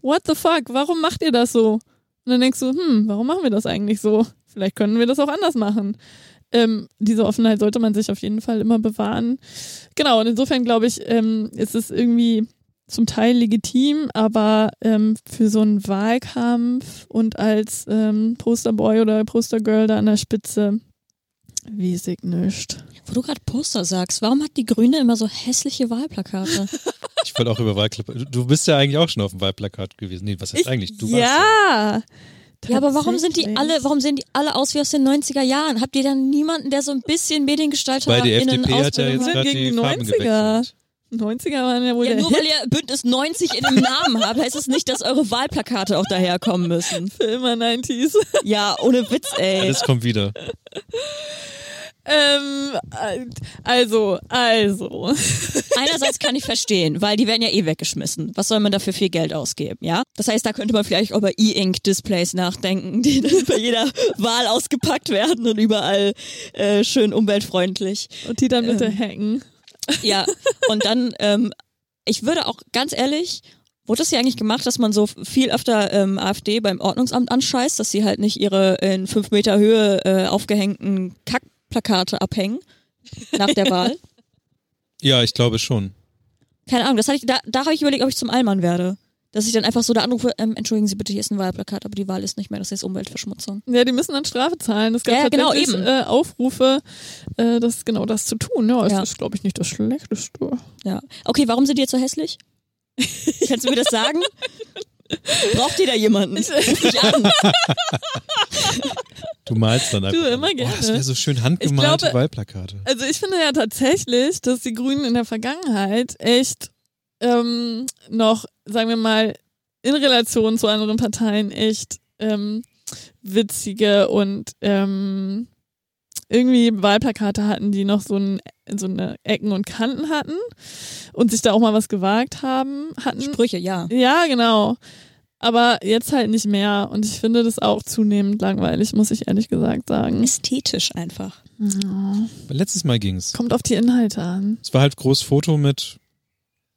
what the fuck, warum macht ihr das so? Und dann denkst du, hm, warum machen wir das eigentlich so? Vielleicht können wir das auch anders machen. Ähm, diese Offenheit sollte man sich auf jeden Fall immer bewahren. Genau, und insofern glaube ich, ähm, ist es irgendwie zum Teil legitim, aber ähm, für so einen Wahlkampf und als ähm, Posterboy oder Postergirl da an der Spitze, wie ich nicht. Wo du gerade Poster sagst, warum hat die Grüne immer so hässliche Wahlplakate? Ich wollte auch über Wahlplakate. Du bist ja eigentlich auch schon auf dem Wahlplakat gewesen. Nee, was heißt Ich- eigentlich? Du ja. warst ja, aber warum sind die alle, warum sehen die alle aus wie aus den 90er Jahren? Habt ihr dann niemanden, der so ein bisschen Mediengestalter Weil die in FDP hat ja Ausbildung jetzt gerade Gegen die Farben 90er. gewechselt. 90er waren ja wohl Ja, nur weil ihr Bündnis 90 in dem Namen habt, heißt es nicht, dass eure Wahlplakate auch daherkommen müssen. für immer 90s. Ja, ohne Witz, ey. Alles kommt wieder. ähm, also, also. Einerseits kann ich verstehen, weil die werden ja eh weggeschmissen. Was soll man dafür viel Geld ausgeben, ja? Das heißt, da könnte man vielleicht auch über E-Ink-Displays nachdenken, die dann bei jeder Wahl ausgepackt werden und überall äh, schön umweltfreundlich. Und die dann bitte Ähm. hacken. Ja, und dann, ähm, ich würde auch ganz ehrlich, wurde das ja eigentlich gemacht, dass man so viel öfter ähm, AfD beim Ordnungsamt anscheißt, dass sie halt nicht ihre in fünf Meter Höhe äh, aufgehängten Kackplakate abhängen nach der Wahl? Ja, ich glaube schon. Keine Ahnung, das hatte ich, da, da habe ich überlegt, ob ich zum Allmann werde. Dass ich dann einfach so da anrufe, ähm, entschuldigen Sie bitte, hier ist ein Wahlplakat, aber die Wahl ist nicht mehr, das ist Umweltverschmutzung. Ja, die müssen dann Strafe zahlen. Es gab Ja, ja, genau, eben. Äh, Aufrufe, äh, das genau das zu tun. Ja, Ja. das ist, glaube ich, nicht das Schlechteste. Ja. Okay, warum sind die jetzt so hässlich? Kannst du mir das sagen? Braucht ihr da jemanden? Ruf mich an. Du malst dann einfach. immer Oh, das gerne. wäre so schön handgemalte glaube- Wahlplakate. Also ich finde ja tatsächlich, dass die Grünen in der Vergangenheit echt ähm, noch, sagen wir mal, in Relation zu anderen Parteien echt ähm, witzige und ähm, irgendwie Wahlplakate hatten, die noch so, ein, so eine Ecken und Kanten hatten und sich da auch mal was gewagt haben, hatten. Sprüche, ja. Ja, genau. Aber jetzt halt nicht mehr. Und ich finde das auch zunehmend langweilig, muss ich ehrlich gesagt sagen. Ästhetisch einfach. Letztes Mal ging's. Kommt auf die Inhalte an. Es war halt groß Foto mit.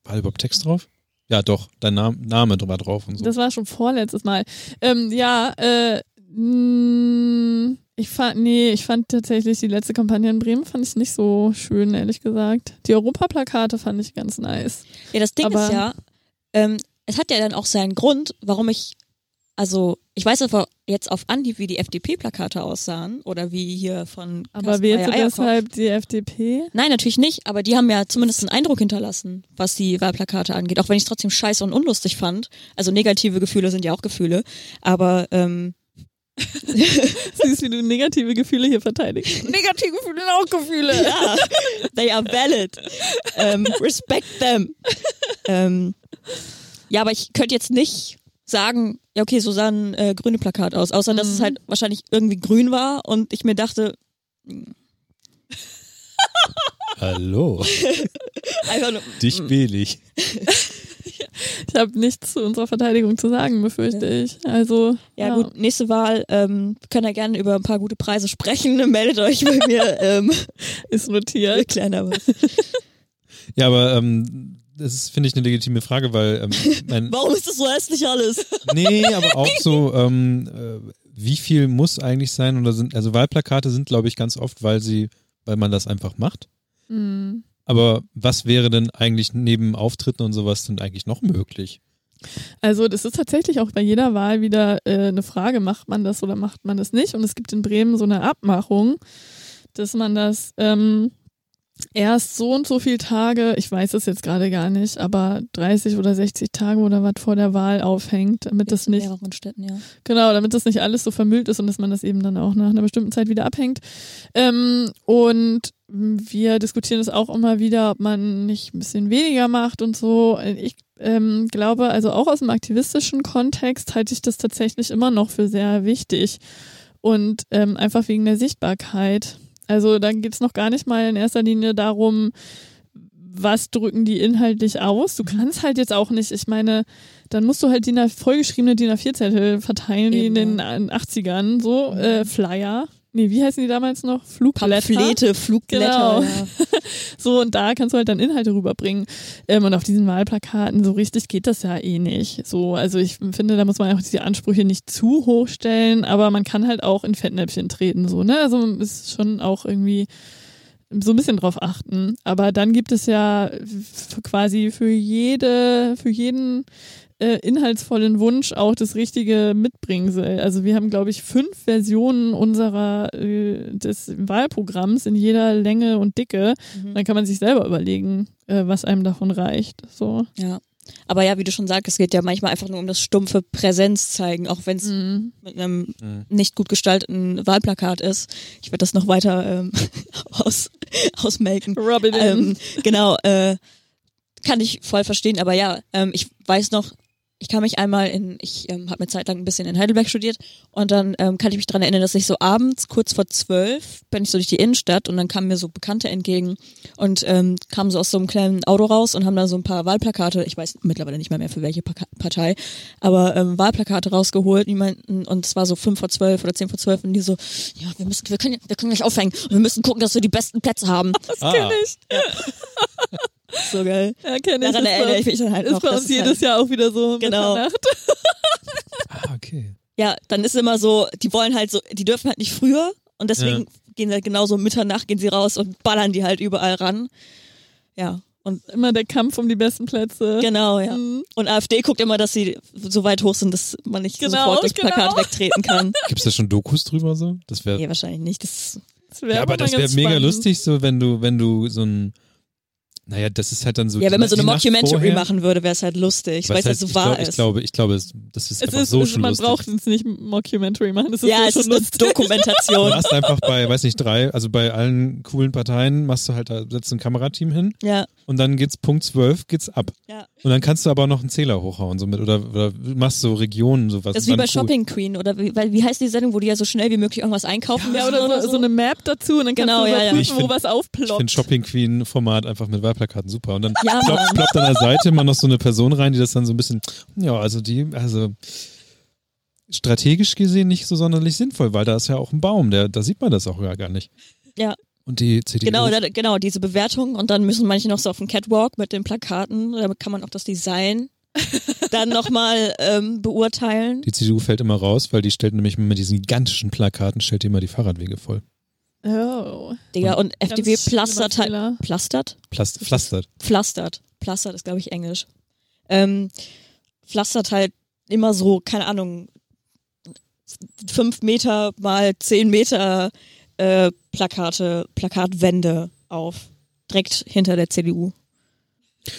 War überhaupt Text drauf? Ja, doch. Dein Name, Name war drauf und so. Das war schon vorletztes Mal. Ähm, ja, äh, mh, ich fand, nee, ich fand tatsächlich die letzte Kampagne in Bremen fand ich nicht so schön, ehrlich gesagt. Die Europaplakate fand ich ganz nice. Ja, das Ding Aber- ist ja, ähm, es hat ja dann auch seinen Grund, warum ich, also ich weiß einfach jetzt auf Anhieb, wie die FDP-Plakate aussahen oder wie hier von Aber wählst du deshalb die FDP? Nein, natürlich nicht, aber die haben ja zumindest einen Eindruck hinterlassen, was die Wahlplakate angeht, auch wenn ich es trotzdem scheiße und unlustig fand. Also negative Gefühle sind ja auch Gefühle, aber ähm, Siehst, wie du negative Gefühle hier verteidigst. Negative Gefühle sind auch Gefühle. ja, they are valid. Ähm, respect them. Ähm, ja, aber ich könnte jetzt nicht sagen, ja okay, so sah ein äh, grüne Plakat aus, außer dass es Mhm. halt wahrscheinlich irgendwie grün war und ich mir dachte, Hallo. einfach nur, Dich wähle ich. Ich habe nichts zu unserer Verteidigung zu sagen, befürchte ich. Also, ja, gut, nächste Wahl, ähm, können ja gerne über ein paar gute Preise sprechen, meldet euch bei mir, ähm, ist notiert. da was. Ja, aber ähm, das ist, finde ich, eine legitime Frage, weil ähm, mein, Warum ist das so hässlich alles? Nee, aber auch so, ähm, äh, wie viel muss eigentlich sein? Oder sind, also Wahlplakate sind, glaube ich, ganz oft, weil sie, weil man das einfach macht. Hm. Aber was wäre denn eigentlich neben Auftritten und sowas denn eigentlich noch möglich? Also das ist tatsächlich auch bei jeder Wahl wieder äh, eine Frage, macht man das oder macht man das nicht? Und es gibt in Bremen so eine Abmachung, dass man das ähm, erst so und so viele Tage, ich weiß es jetzt gerade gar nicht, aber 30 oder 60 Tage oder was vor der Wahl aufhängt, damit das in nicht, mehreren Städten, ja. genau, damit das nicht alles so vermüllt ist und dass man das eben dann auch nach einer bestimmten Zeit wieder abhängt. Ähm, und wir diskutieren es auch immer wieder, ob man nicht ein bisschen weniger macht und so. Ich ähm, glaube, also auch aus dem aktivistischen Kontext halte ich das tatsächlich immer noch für sehr wichtig. Und ähm, einfach wegen der Sichtbarkeit. Also da geht es noch gar nicht mal in erster Linie darum, was drücken die inhaltlich aus. Du kannst halt jetzt auch nicht, ich meine, dann musst du halt die vollgeschriebene DIN A4-Zettel verteilen, wie in Eben, den 80ern, so, äh, Flyer. Nee, wie heißen die damals noch? Flugblätter. Pamphlete, Flugblätter. Genau. Ja. So, und da kannst du halt dann Inhalte rüberbringen. Ähm, und auf diesen Wahlplakaten, so richtig geht das ja eh nicht. So, also ich finde, da muss man auch diese Ansprüche nicht zu hoch stellen, aber man kann halt auch in Fettnäpfchen treten, so, ne? Also ist schon auch irgendwie so ein bisschen drauf achten. Aber dann gibt es ja quasi für jede, für jeden äh, inhaltsvollen Wunsch auch das richtige Mitbringsel. Also wir haben, glaube ich, fünf Versionen unserer äh, des Wahlprogramms in jeder Länge und Dicke. Dann kann man sich selber überlegen, äh, was einem davon reicht. So. ja. Aber ja, wie du schon sagst, es geht ja manchmal einfach nur um das stumpfe Präsenz zeigen, auch wenn es Mhm. mit einem nicht gut gestalteten Wahlplakat ist. Ich werde das noch weiter ähm, aus, ausmelken. Rub it in. Ähm, genau, äh, kann ich voll verstehen, aber ja, ähm, ich weiß noch, ich kann mich einmal in, ich ähm, habe eine Zeit lang ein bisschen in Heidelberg studiert und dann ähm, kann ich mich dran erinnern, dass ich so abends, kurz vor zwölf, bin ich so durch die Innenstadt und dann kamen mir so Bekannte entgegen und ähm, kamen so aus so einem kleinen Auto raus und haben da so ein paar Wahlplakate, ich weiß mittlerweile nicht mehr mehr für welche Partei, aber ähm, Wahlplakate rausgeholt die meinten, und es war so fünf vor zwölf oder zehn vor zwölf und die so, ja, wir müssen, wir können, wir können gleich aufhängen und wir müssen gucken, dass wir die besten Plätze haben. Das Ah. kenne ich. So geil. Ja, kenne ich. Daran erinnere ich mich dann halt Ist noch. bei das uns ist jedes halt, Jahr auch wieder so. Genau. Mitternacht. Ah, okay. Ja, dann ist immer so, die wollen halt so, die dürfen halt nicht früher und deswegen gehen halt genauso um Mitternacht gehen sie raus und ballern die halt überall ran. Ja, und Immer der Kampf um die besten Plätze. genau, ja. Mhm. Und AfD guckt immer, dass sie so weit hoch sind, dass man nicht Genau, sofort durchs genau. Plakat wegtreten kann. Gibt es da schon Dokus drüber so? Das wäre nee, wahrscheinlich nicht. Das, Das wär ja, aber das wäre mega spannend. lustig, so wenn du, wenn du so ein, naja, das ist halt dann so. ja, wenn man so eine Mockumentary vorher, machen würde, wäre es halt lustig, weil es halt so ich wahr glaub, ist. Ich glaube, ich glaube, das ist Es einfach ist, so es, schon man lustig. braucht es nicht Mockumentary machen. Das ist ja, so es schon ist eine lustig. Du Dokumentation. hast einfach bei, weiß nicht, drei, also bei allen coolen Parteien machst du halt, da setzt ein Kamerateam hin ja, und dann geht's Punkt 12, geht's ab. ja. Und dann kannst du aber auch noch einen Zähler hochhauen, so mit, oder, oder machst so Regionen, sowas. Das ist wie bei cool. Shopping Queen oder wie, weil, wie heißt die Sendung, wo die ja so schnell wie möglich irgendwas einkaufen Ja, oder so, so eine Map dazu und dann kannst Genau, du ja, ja. überprüfen, Ich wo find- was Ich aufploppt. finde Shopping Queen Format einfach mit Wahlplakaten super. Und dann Ja, ploppt, ploppt an der Seite immer noch so eine Person rein, die das dann so ein bisschen, ja, also die, also strategisch gesehen nicht so sonderlich sinnvoll, weil da ist ja auch ein Baum, der, da sieht man das auch ja gar nicht. Ja. Und die CDU. Genau, da, genau, diese Bewertung und dann müssen manche noch so auf den Catwalk mit den Plakaten, da kann man auch das Design dann nochmal ähm, beurteilen. Die CDU fällt immer raus, weil die stellt nämlich mit diesen gigantischen Plakaten, stellt die immer die Fahrradwege voll. Oh. Digga, und FDP Ganz schlimmer plastert halt, plastert? Plast pflastert. Pflastert. Pflastert ist, glaube ich, Englisch. Ähm, pflastert halt immer so, keine Ahnung, fünf Meter mal zehn Meter äh, Plakate, Plakatwände auf. Direkt hinter der CDU.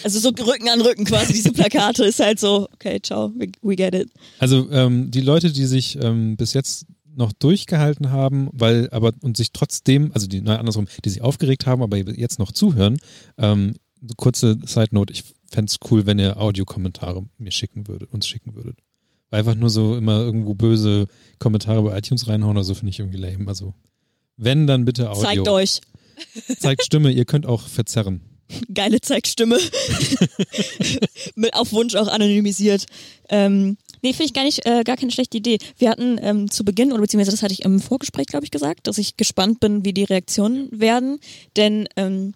Also so Rücken an Rücken quasi, diese Plakate ist halt so, okay, ciao, we, we get it. Also ähm, die Leute, die sich ähm, bis jetzt noch durchgehalten haben, weil aber und sich trotzdem, also die, nein, andersrum, die sich aufgeregt haben, aber jetzt noch zuhören, ähm, kurze Side Note, ich fände es cool, wenn ihr Audiokommentare mir schicken würdet, uns schicken würdet. Weil einfach nur so immer irgendwo böse Kommentare bei iTunes reinhauen oder so, finde ich irgendwie lame. Also wenn, dann bitte Audio. Zeigt euch. Zeigt Stimme, ihr könnt auch verzerren. Geile Zeigstimme. Mit auf Wunsch auch anonymisiert. Ähm, nee, finde ich gar nicht, äh, gar keine schlechte Idee. Wir hatten ähm, zu Beginn, oder beziehungsweise das hatte ich im Vorgespräch, glaube ich, gesagt, dass ich gespannt bin, wie die Reaktionen werden. Denn ähm,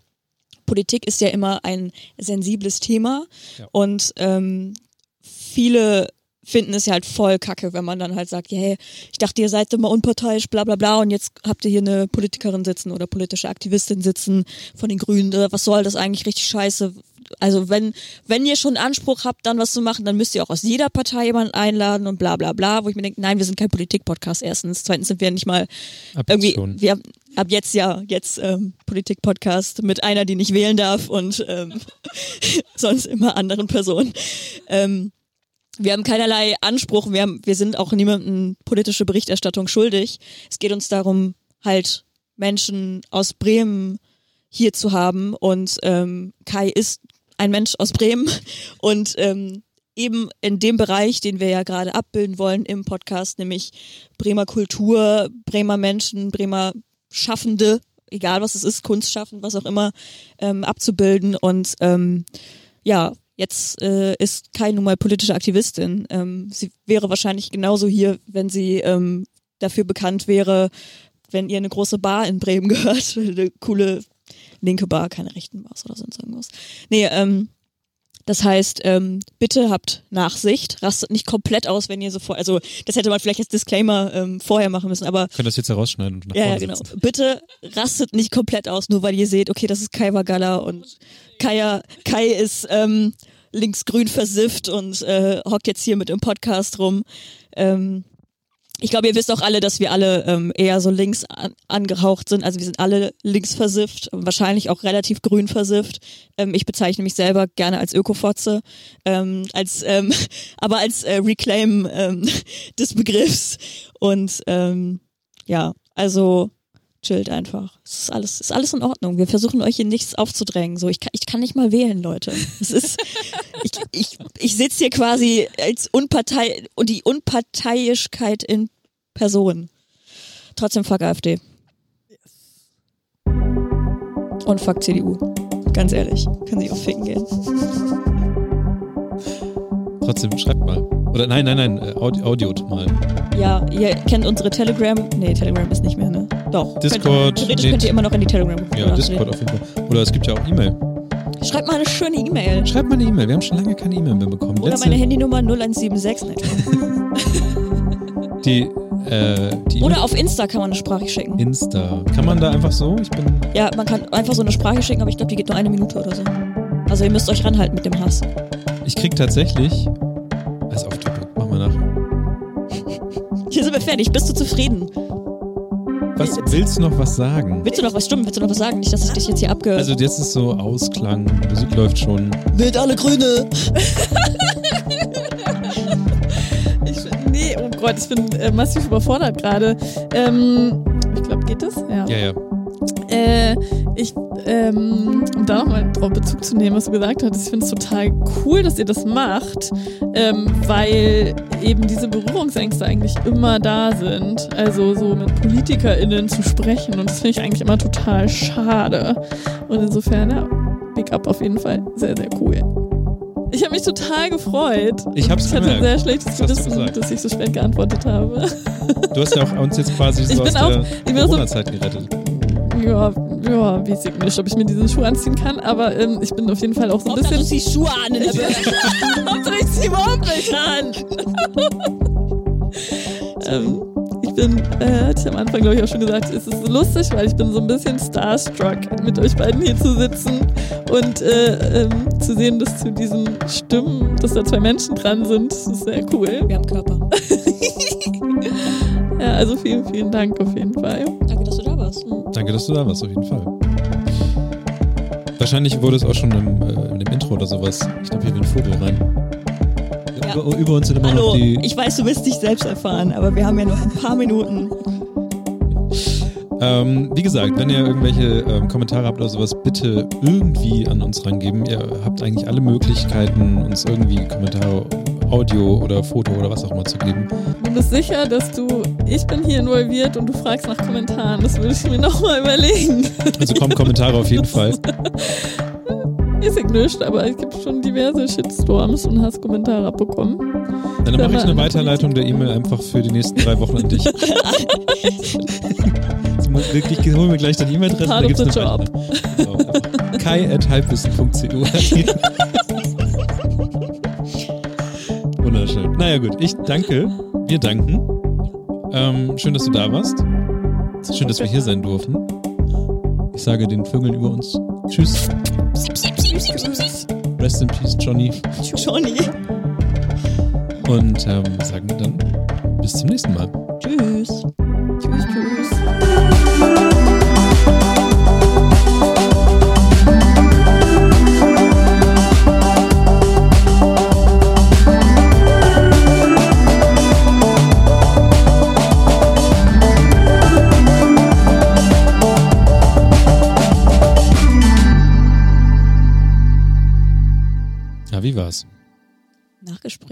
Politik ist ja immer ein sensibles Thema Ja. und ähm, viele finden es ja halt voll kacke, wenn man dann halt sagt, ja, hey, ich dachte, ihr seid immer unparteiisch, bla bla bla, und jetzt habt ihr hier eine Politikerin sitzen oder politische Aktivistin sitzen von den Grünen, äh, was soll das eigentlich richtig scheiße? Also wenn, wenn ihr schon Anspruch habt, dann was zu machen, dann müsst ihr auch aus jeder Partei jemanden einladen und bla bla bla, wo ich mir denke, nein, wir sind kein Politik-Podcast erstens, zweitens sind wir nicht mal irgendwie, Opposition. wir, ab jetzt ja, jetzt ähm, Politik-Podcast mit einer, die nicht wählen darf und ähm, sonst immer anderen Personen. Ähm, wir haben keinerlei Anspruch, wir, haben, wir sind auch niemandem politische Berichterstattung schuldig. Es geht uns darum, halt Menschen aus Bremen hier zu haben und ähm, Kai ist ein Mensch aus Bremen und ähm, eben in dem Bereich, den wir ja gerade abbilden wollen im Podcast, nämlich Bremer Kultur, Bremer Menschen, Bremer Schaffende, egal was es ist, Kunst schaffen, was auch immer, ähm, abzubilden. Und ähm, ja, jetzt äh, ist Kai nun mal politische Aktivistin. Ähm, sie wäre wahrscheinlich genauso hier, wenn sie ähm, dafür bekannt wäre, wenn ihr eine große Bar in Bremen gehört, eine coole linke Bar, keine rechten Bars oder sonst irgendwas. Nee, ähm, das heißt, ähm, bitte habt Nachsicht, rastet nicht komplett aus, wenn ihr sofort, also das hätte man vielleicht als Disclaimer ähm, vorher machen müssen, aber Können das jetzt herausschneiden und nach ja, ja, vorne genau. setzen. Bitte rastet nicht komplett aus, nur weil ihr seht, okay, das ist Kai Wagalla und Kai, Kai ist ähm, linksgrün versifft und äh, hockt jetzt hier mit im Podcast rum. Ähm, ich glaube, ihr wisst auch alle, dass wir alle ähm, eher so links an, angehaucht sind. Also wir sind alle links versifft, wahrscheinlich auch relativ grün versifft. Ähm, ich bezeichne mich selber gerne als Ökofotze, ähm, als, ähm, aber als äh, Reclaim ähm, des Begriffs. Und ähm, ja, also chillt einfach. Es ist alles, ist alles in Ordnung. Wir versuchen euch hier nichts aufzudrängen. So, ich kann, ich kann nicht mal wählen, Leute. Es ist, ich, ich, ich sitze hier quasi als Unpartei und die Unparteiischkeit in Person. Trotzdem fuck AfD. Und fuck CDU. Ganz ehrlich. Können sie auch ficken gehen. Trotzdem, schreibt mal. Oder nein, nein, nein, äh, Audi Audiot mal. Ja, ihr kennt unsere Telegram. Nee, Telegram ist nicht mehr, ne? Doch. Discord, Könnt, theoretisch nee. könnt ihr immer noch in die Telegram. Ja, Discord auf jeden Fall. Oder es gibt ja auch E-Mail. Schreibt mal eine schöne E-Mail. Schreibt mal eine E-Mail. Wir haben schon lange keine E-Mail mehr bekommen. Oder Letzte- meine Handynummer 0176. Ne? Die, äh, die Oder auf Insta kann man eine Sprache schicken. Insta. Kann man da einfach so? Ich bin. Ja, man kann einfach so eine Sprache schicken, aber ich glaube, die geht nur eine Minute oder so. Also ihr müsst euch ranhalten mit dem Hass. Ich krieg tatsächlich. Fertig. Bist du zufrieden? Was willst du noch was sagen? Willst du noch was stimmen? Willst du noch was sagen? Nicht, dass ich dich jetzt hier abge... Also jetzt ist so Ausklang, Musik läuft schon. Wählt alle Grüne! Ich, nee, oh Gott, ich bin äh, massiv überfordert gerade. Ähm, ich glaube, geht das? Ja. Ja, ja. Äh, ich, ähm, um da nochmal drauf Bezug zu nehmen, was du gesagt hast, ich finde es total cool, dass ihr das macht, ähm, weil eben diese Berührungsängste eigentlich immer da sind. Also so mit PolitikerInnen zu sprechen und das finde ich eigentlich immer total schade. Und insofern, ja, Big Up auf jeden Fall. Sehr, sehr cool. Ich habe mich total gefreut. Ich hab's Ich hatte ein gemerkt. sehr schlechtes Gewissen, dass ich so spät geantwortet habe. Du hast ja auch uns jetzt quasi so Ich aus auch- der Corona-Zeit gerettet. Ja, ja, weiß ich nicht, ob ich mir diese Schuhe anziehen kann, aber ähm, ich bin auf jeden Fall auch so ein Hauptsache, du bisschen. ziehst Schuhe an in der Bürgerschaft. Hauptsache, ich zieh überhaupt nicht an. ähm, ich bin, äh, hatte ich am Anfang glaube ich auch schon gesagt, es ist so lustig, weil ich bin so ein bisschen starstruck, mit euch beiden hier zu sitzen und äh, ähm, zu sehen, dass zu diesen Stimmen, dass da zwei Menschen dran sind, das ist sehr cool. Wir haben Körper. Ja, also vielen, vielen Dank auf jeden Fall. Danke, dass du da warst, auf jeden Fall. Wahrscheinlich wurde es auch schon im, äh, in dem Intro oder sowas. Ich glaube, hier ein Vogel rein. Ja. Über, über uns sind immer Hallo, noch die. ich weiß, du willst dich selbst erfahren, aber wir haben ja noch ein paar Minuten. Ähm, wie gesagt, wenn ihr irgendwelche ähm, Kommentare habt oder sowas, bitte irgendwie an uns rangeben. Ihr habt eigentlich alle Möglichkeiten, uns irgendwie Kommentare, Audio oder Foto oder was auch immer zu geben. Du bist sicher, dass du, ich bin hier involviert und du fragst nach Kommentaren. Das würde ich mir nochmal überlegen. Also kommen Kommentare auf jeden Fall. Ist ich nicht, aber ich habe schon diverse Shitstorms und Hasskommentare abbekommen. Dann mache ich eine Weiterleitung der E-Mail einfach für die nächsten drei Wochen an dich. Wirklich, holen wir gleich deine E-Mail-Adresse. Part da of gibt's the eine job. Genau, einfach kai.halbwissen.cu Wunderschön. Naja gut, ich danke. Wir danken. Ähm, schön, dass du da warst. Schön, dass wir hier sein durften. Ich sage den Vögeln über uns Tschüss. Rest in Peace, Johnny. Johnny. Und ähm, sagen dann bis zum nächsten Mal. Tschüss.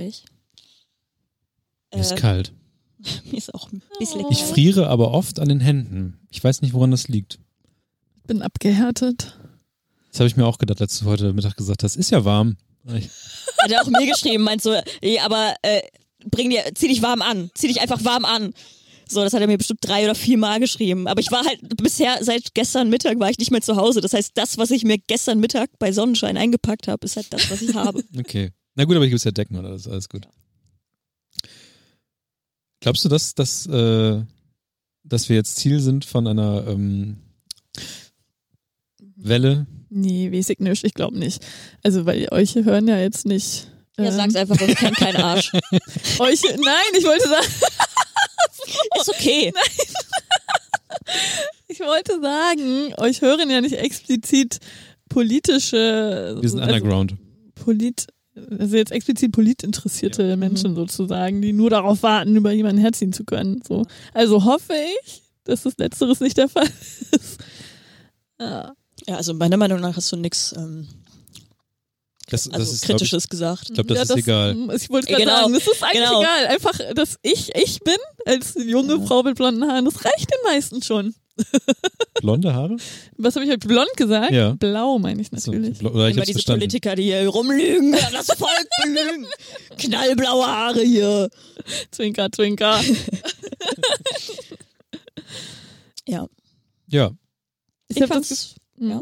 Nachgespräch. Mir ist Äh, kalt. Mir ist auch ein bisschen Ich friere aber oft an den Händen. Ich weiß nicht, woran das liegt. Bin abgehärtet. Das habe ich mir auch gedacht, als du heute Mittag gesagt hast. Ist ja warm. Ich, Hat er auch mir geschrieben, meint so, ey, aber äh, bring dir, zieh dich warm an, zieh dich einfach warm an. So, das hat er mir bestimmt drei oder vier Mal geschrieben. Aber ich war halt bisher, seit gestern Mittag war ich nicht mehr zu Hause. Das heißt, das, was ich mir gestern Mittag bei Sonnenschein eingepackt habe, ist halt das, was ich habe. okay. Na gut, aber ich gibt's ja Decken und alles, alles gut. Glaubst du, dass, dass, äh, dass wir jetzt Ziel sind von einer ähm, Welle? Nee, weiß ich nicht. Ich glaube nicht. Also, weil euch hören ja jetzt nicht. Ja, ähm, sag's einfach, wir kennen keinen Arsch. Euch, nein, ich wollte sagen, Ist okay. ich wollte sagen, euch hören ja nicht explizit politische. Wir sind also, underground. Polit, also jetzt explizit politinteressierte Menschen sozusagen, die nur darauf warten, über jemanden herziehen zu können. So. Also hoffe ich, dass das Letzteres nicht der Fall ist. Ja. Ja, also meiner Meinung nach hast du nichts ähm, Das, das also ist, glaub ich, Kritisches gesagt. ich glaube, das Ja, ist egal. Ich wollte gerade Genau, sagen, das ist eigentlich genau. egal. Einfach, dass ich ich bin, als junge Ja. Frau mit blonden Haaren, das reicht den meisten schon. Blonde Haare? Was habe ich halt blond gesagt? Ja. Blau meine ich So, natürlich. blo- oder ich Immer diese verstanden. Politiker, die hier rumlügen, das Volk belügen. Knallblaue Haare hier. Zwinker, zwinker. Ja. Ja, Ich, Ich fand's- das ja.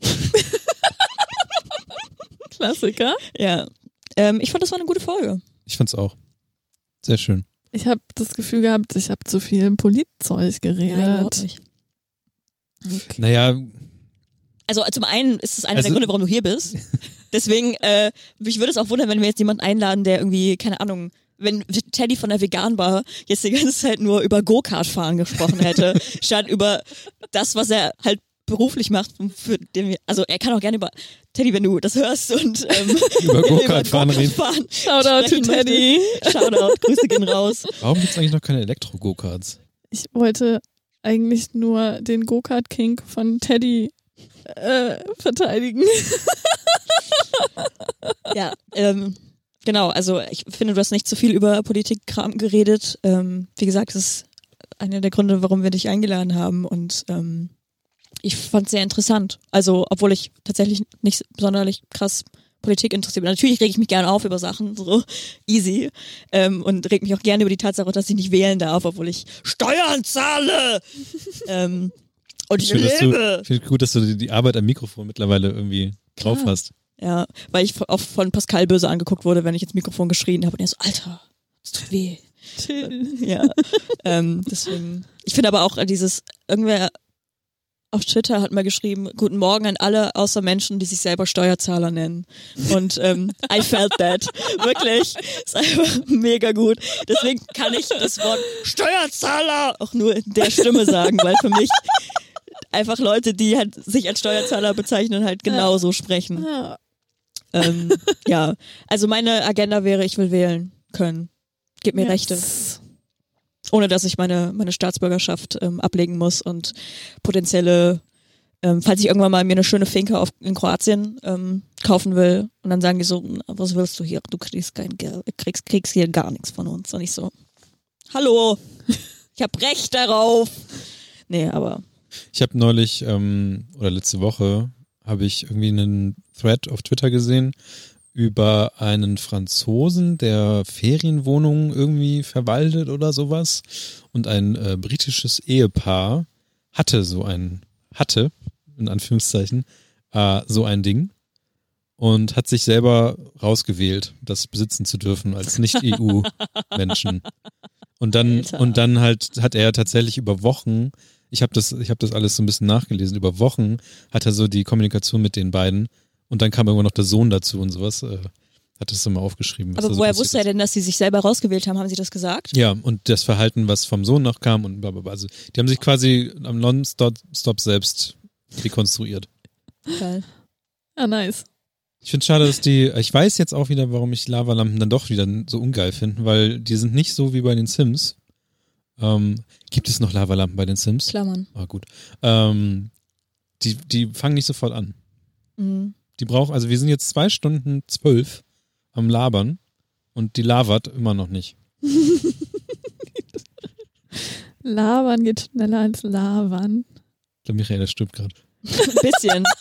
Klassiker. Ja. Ähm, ich fand, das war eine gute Folge. ich fand's auch. Sehr schön. Ich habe das Gefühl gehabt, ich habe zu viel Politzeug geredet. nicht. Naja, Also zum einen ist es einer Also- der Gründe, warum du hier bist. Deswegen, äh, mich würde es auch wundern, wenn wir jetzt jemanden einladen, der irgendwie, keine Ahnung, wenn Teddy von der Vegan-Bar jetzt die ganze Zeit nur über Go-Kart-Fahren gesprochen hätte, statt über das, was er halt beruflich macht, für den wir, also er kann auch gerne über, Teddy, wenn du das hörst und ähm, Über Go-Kart fahren reden. fahren Shoutout to Teddy. möchtest, Shoutout, Grüße gehen raus. warum gibt's eigentlich noch keine Elektro-Go-Karts? Ich wollte eigentlich nur den Go-Kart-King von Teddy äh, verteidigen. Ja, ähm, genau. Also ich finde, du hast nicht zu viel über Politikkram geredet. Ähm, wie gesagt, das ist einer der Gründe, warum wir dich eingeladen haben. Und ähm, ich fand es sehr interessant. Also, obwohl ich tatsächlich nicht sonderlich krass Politik interessiert bin. Natürlich rege ich mich gerne auf über Sachen, so easy. Ähm, und reg mich auch gerne über die Tatsache, dass ich nicht wählen darf, obwohl ich Steuern zahle. ähm, und ich Ich finde dass lebe. du, find gut, dass du die- die Arbeit am Mikrofon mittlerweile irgendwie drauf Klar. hast. Ja, weil ich auch von Pascal böse angeguckt wurde, wenn ich ins Mikrofon geschrien habe und er so, Alter, das tut weh. Chill. Ja. ähm, deswegen. Ich finde aber auch dieses, irgendwer auf Twitter hat mal geschrieben, guten Morgen an alle außer Menschen, die sich selber Steuerzahler nennen. Und ähm, I felt that. Wirklich. Ist einfach mega gut. Deswegen kann ich das Wort Steuerzahler auch nur in der Stimme sagen, weil für mich einfach Leute, die halt sich als Steuerzahler bezeichnen, halt genauso sprechen. Ja. Ähm, ja, also meine Agenda wäre, ich will wählen können. Gib mir Rechte. Ohne dass ich meine, meine Staatsbürgerschaft ähm, ablegen muss und potenzielle, ähm, falls ich irgendwann mal mir eine schöne Finke auf, in Kroatien ähm, kaufen will und dann sagen die so, "Na, was willst du hier? Du kriegst kein Geld, kriegst, kriegst hier gar nichts von uns. Und ich so, hallo, ich habe Recht darauf. Nee, aber Ich habe neulich ähm, oder letzte Woche habe ich irgendwie einen Thread auf Twitter gesehen über einen Franzosen, der Ferienwohnungen irgendwie verwaltet oder sowas und ein äh, britisches Ehepaar hatte so ein hatte in Anführungszeichen äh, so ein Ding und hat sich selber rausgewählt, das besitzen zu dürfen als Nicht-EU-Menschen. Und dann Alter. und dann halt hat er tatsächlich über Wochen, ich habe das ich habe das alles so ein bisschen nachgelesen, über Wochen hat er so die Kommunikation mit den beiden und dann kam irgendwann noch der Sohn dazu und sowas. Äh, hat das immer aufgeschrieben. aber so woher passiert wusste er denn, dass sie sich selber rausgewählt haben? Haben sie das gesagt? Ja, und das Verhalten, was vom Sohn noch kam und blablabla. Also die haben sich quasi am Non-Stop selbst rekonstruiert. Geil. Ja, nice. Ich finde schade, dass die, ich weiß jetzt auch wieder, warum ich Lavalampen dann doch wieder so ungeil finde, weil die sind nicht so wie bei den Sims. Ähm, gibt es noch Lavalampen bei den Sims? Klammern. Ah, gut. Ähm, die, die fangen nicht sofort an. Mhm. Die brauchen, also wir sind jetzt zwei Stunden zwölf am Labern Und die lavert immer noch nicht. Labern geht schneller als Lavern. Ich glaube, Michael, das stimmt gerade. Ein bisschen.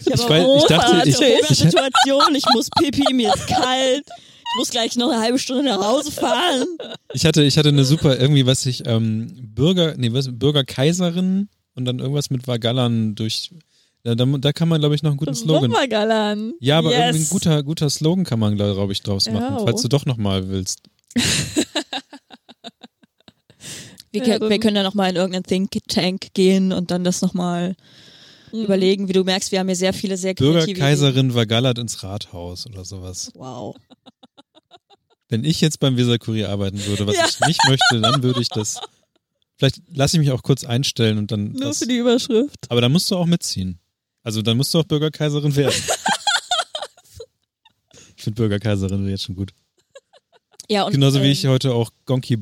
Ich, Ich habe weiß- ich dachte, ich- ich- Situation, ich muss pipi, mir ist kalt. Ich muss gleich noch eine halbe Stunde nach Hause fahren. Ich hatte, ich hatte eine super, irgendwie, was ich, ähm, Bürger, nee, was, Bürgerkaiserin und dann irgendwas mit Vagallern durch. Da, da, da kann man, glaube ich, noch einen guten Slogan. Rummergallern. Ja, aber yes. irgendwie ein guter, guter Slogan kann man, glaube ich, draus machen, Ja. falls du doch nochmal willst. Wir, Ja, können- dann- wir können ja nochmal in irgendeinen Think Tank gehen und dann das nochmal Mhm. überlegen. Wie du merkst, wir haben hier sehr viele sehr kreative. Bürgerkaiserin Vagallert ins Rathaus oder sowas. Wow. Wenn ich jetzt beim Weserkurier arbeiten würde, was Ja. ich nicht möchte, dann würde ich das. Vielleicht lasse ich mich auch kurz einstellen und dann. Nur das, für die Überschrift. aber dann musst du auch mitziehen. Also dann musst du auch Bürgerkaiserin werden. ich finde Bürgerkaiserin jetzt schon gut. Ja, und, Genauso wie ähm, ich heute auch Gonky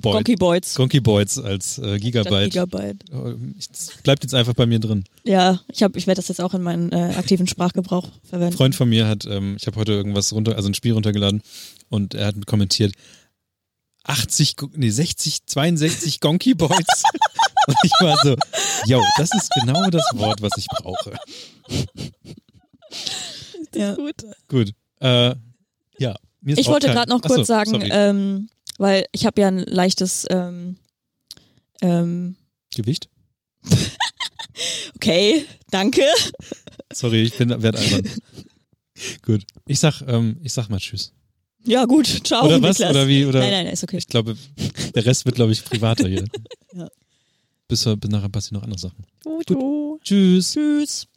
Boy, Gonky Boys. Gonky Boys als äh, Gigabyte. Gigabyte. Oh, Das bleibt jetzt einfach bei mir drin. Ja, ich, hab, ich werde das jetzt auch in meinen äh, aktiven Sprachgebrauch Ein verwenden. Freund von mir hat, ähm, ich habe heute irgendwas runter, also ein Spiel runtergeladen und er hat kommentiert, 80, Go- nee, 60, 62 Gonky Boys. und ich war so, yo, das ist genau das Wort, was ich brauche. Ja. Gut. Gut. Äh, ja. Mir ist Ich wollte gerade noch Achso, kurz sagen, sorry. ähm, weil ich habe ja ein leichtes ähm, ähm, Gewicht? Okay, danke. Sorry, ich bin werd albern. Gut. Ich sag, ähm, ich sag mal Tschüss. Ja, gut. Ciao, oder was? Niklas. Oder wie? Oder Nein, nein, nein, ist okay. Ich glaube, der Rest wird, glaube ich, privater hier. Ja. Bis, bis nachher passieren noch andere Sachen. Gut. Tschüss. Tschüss.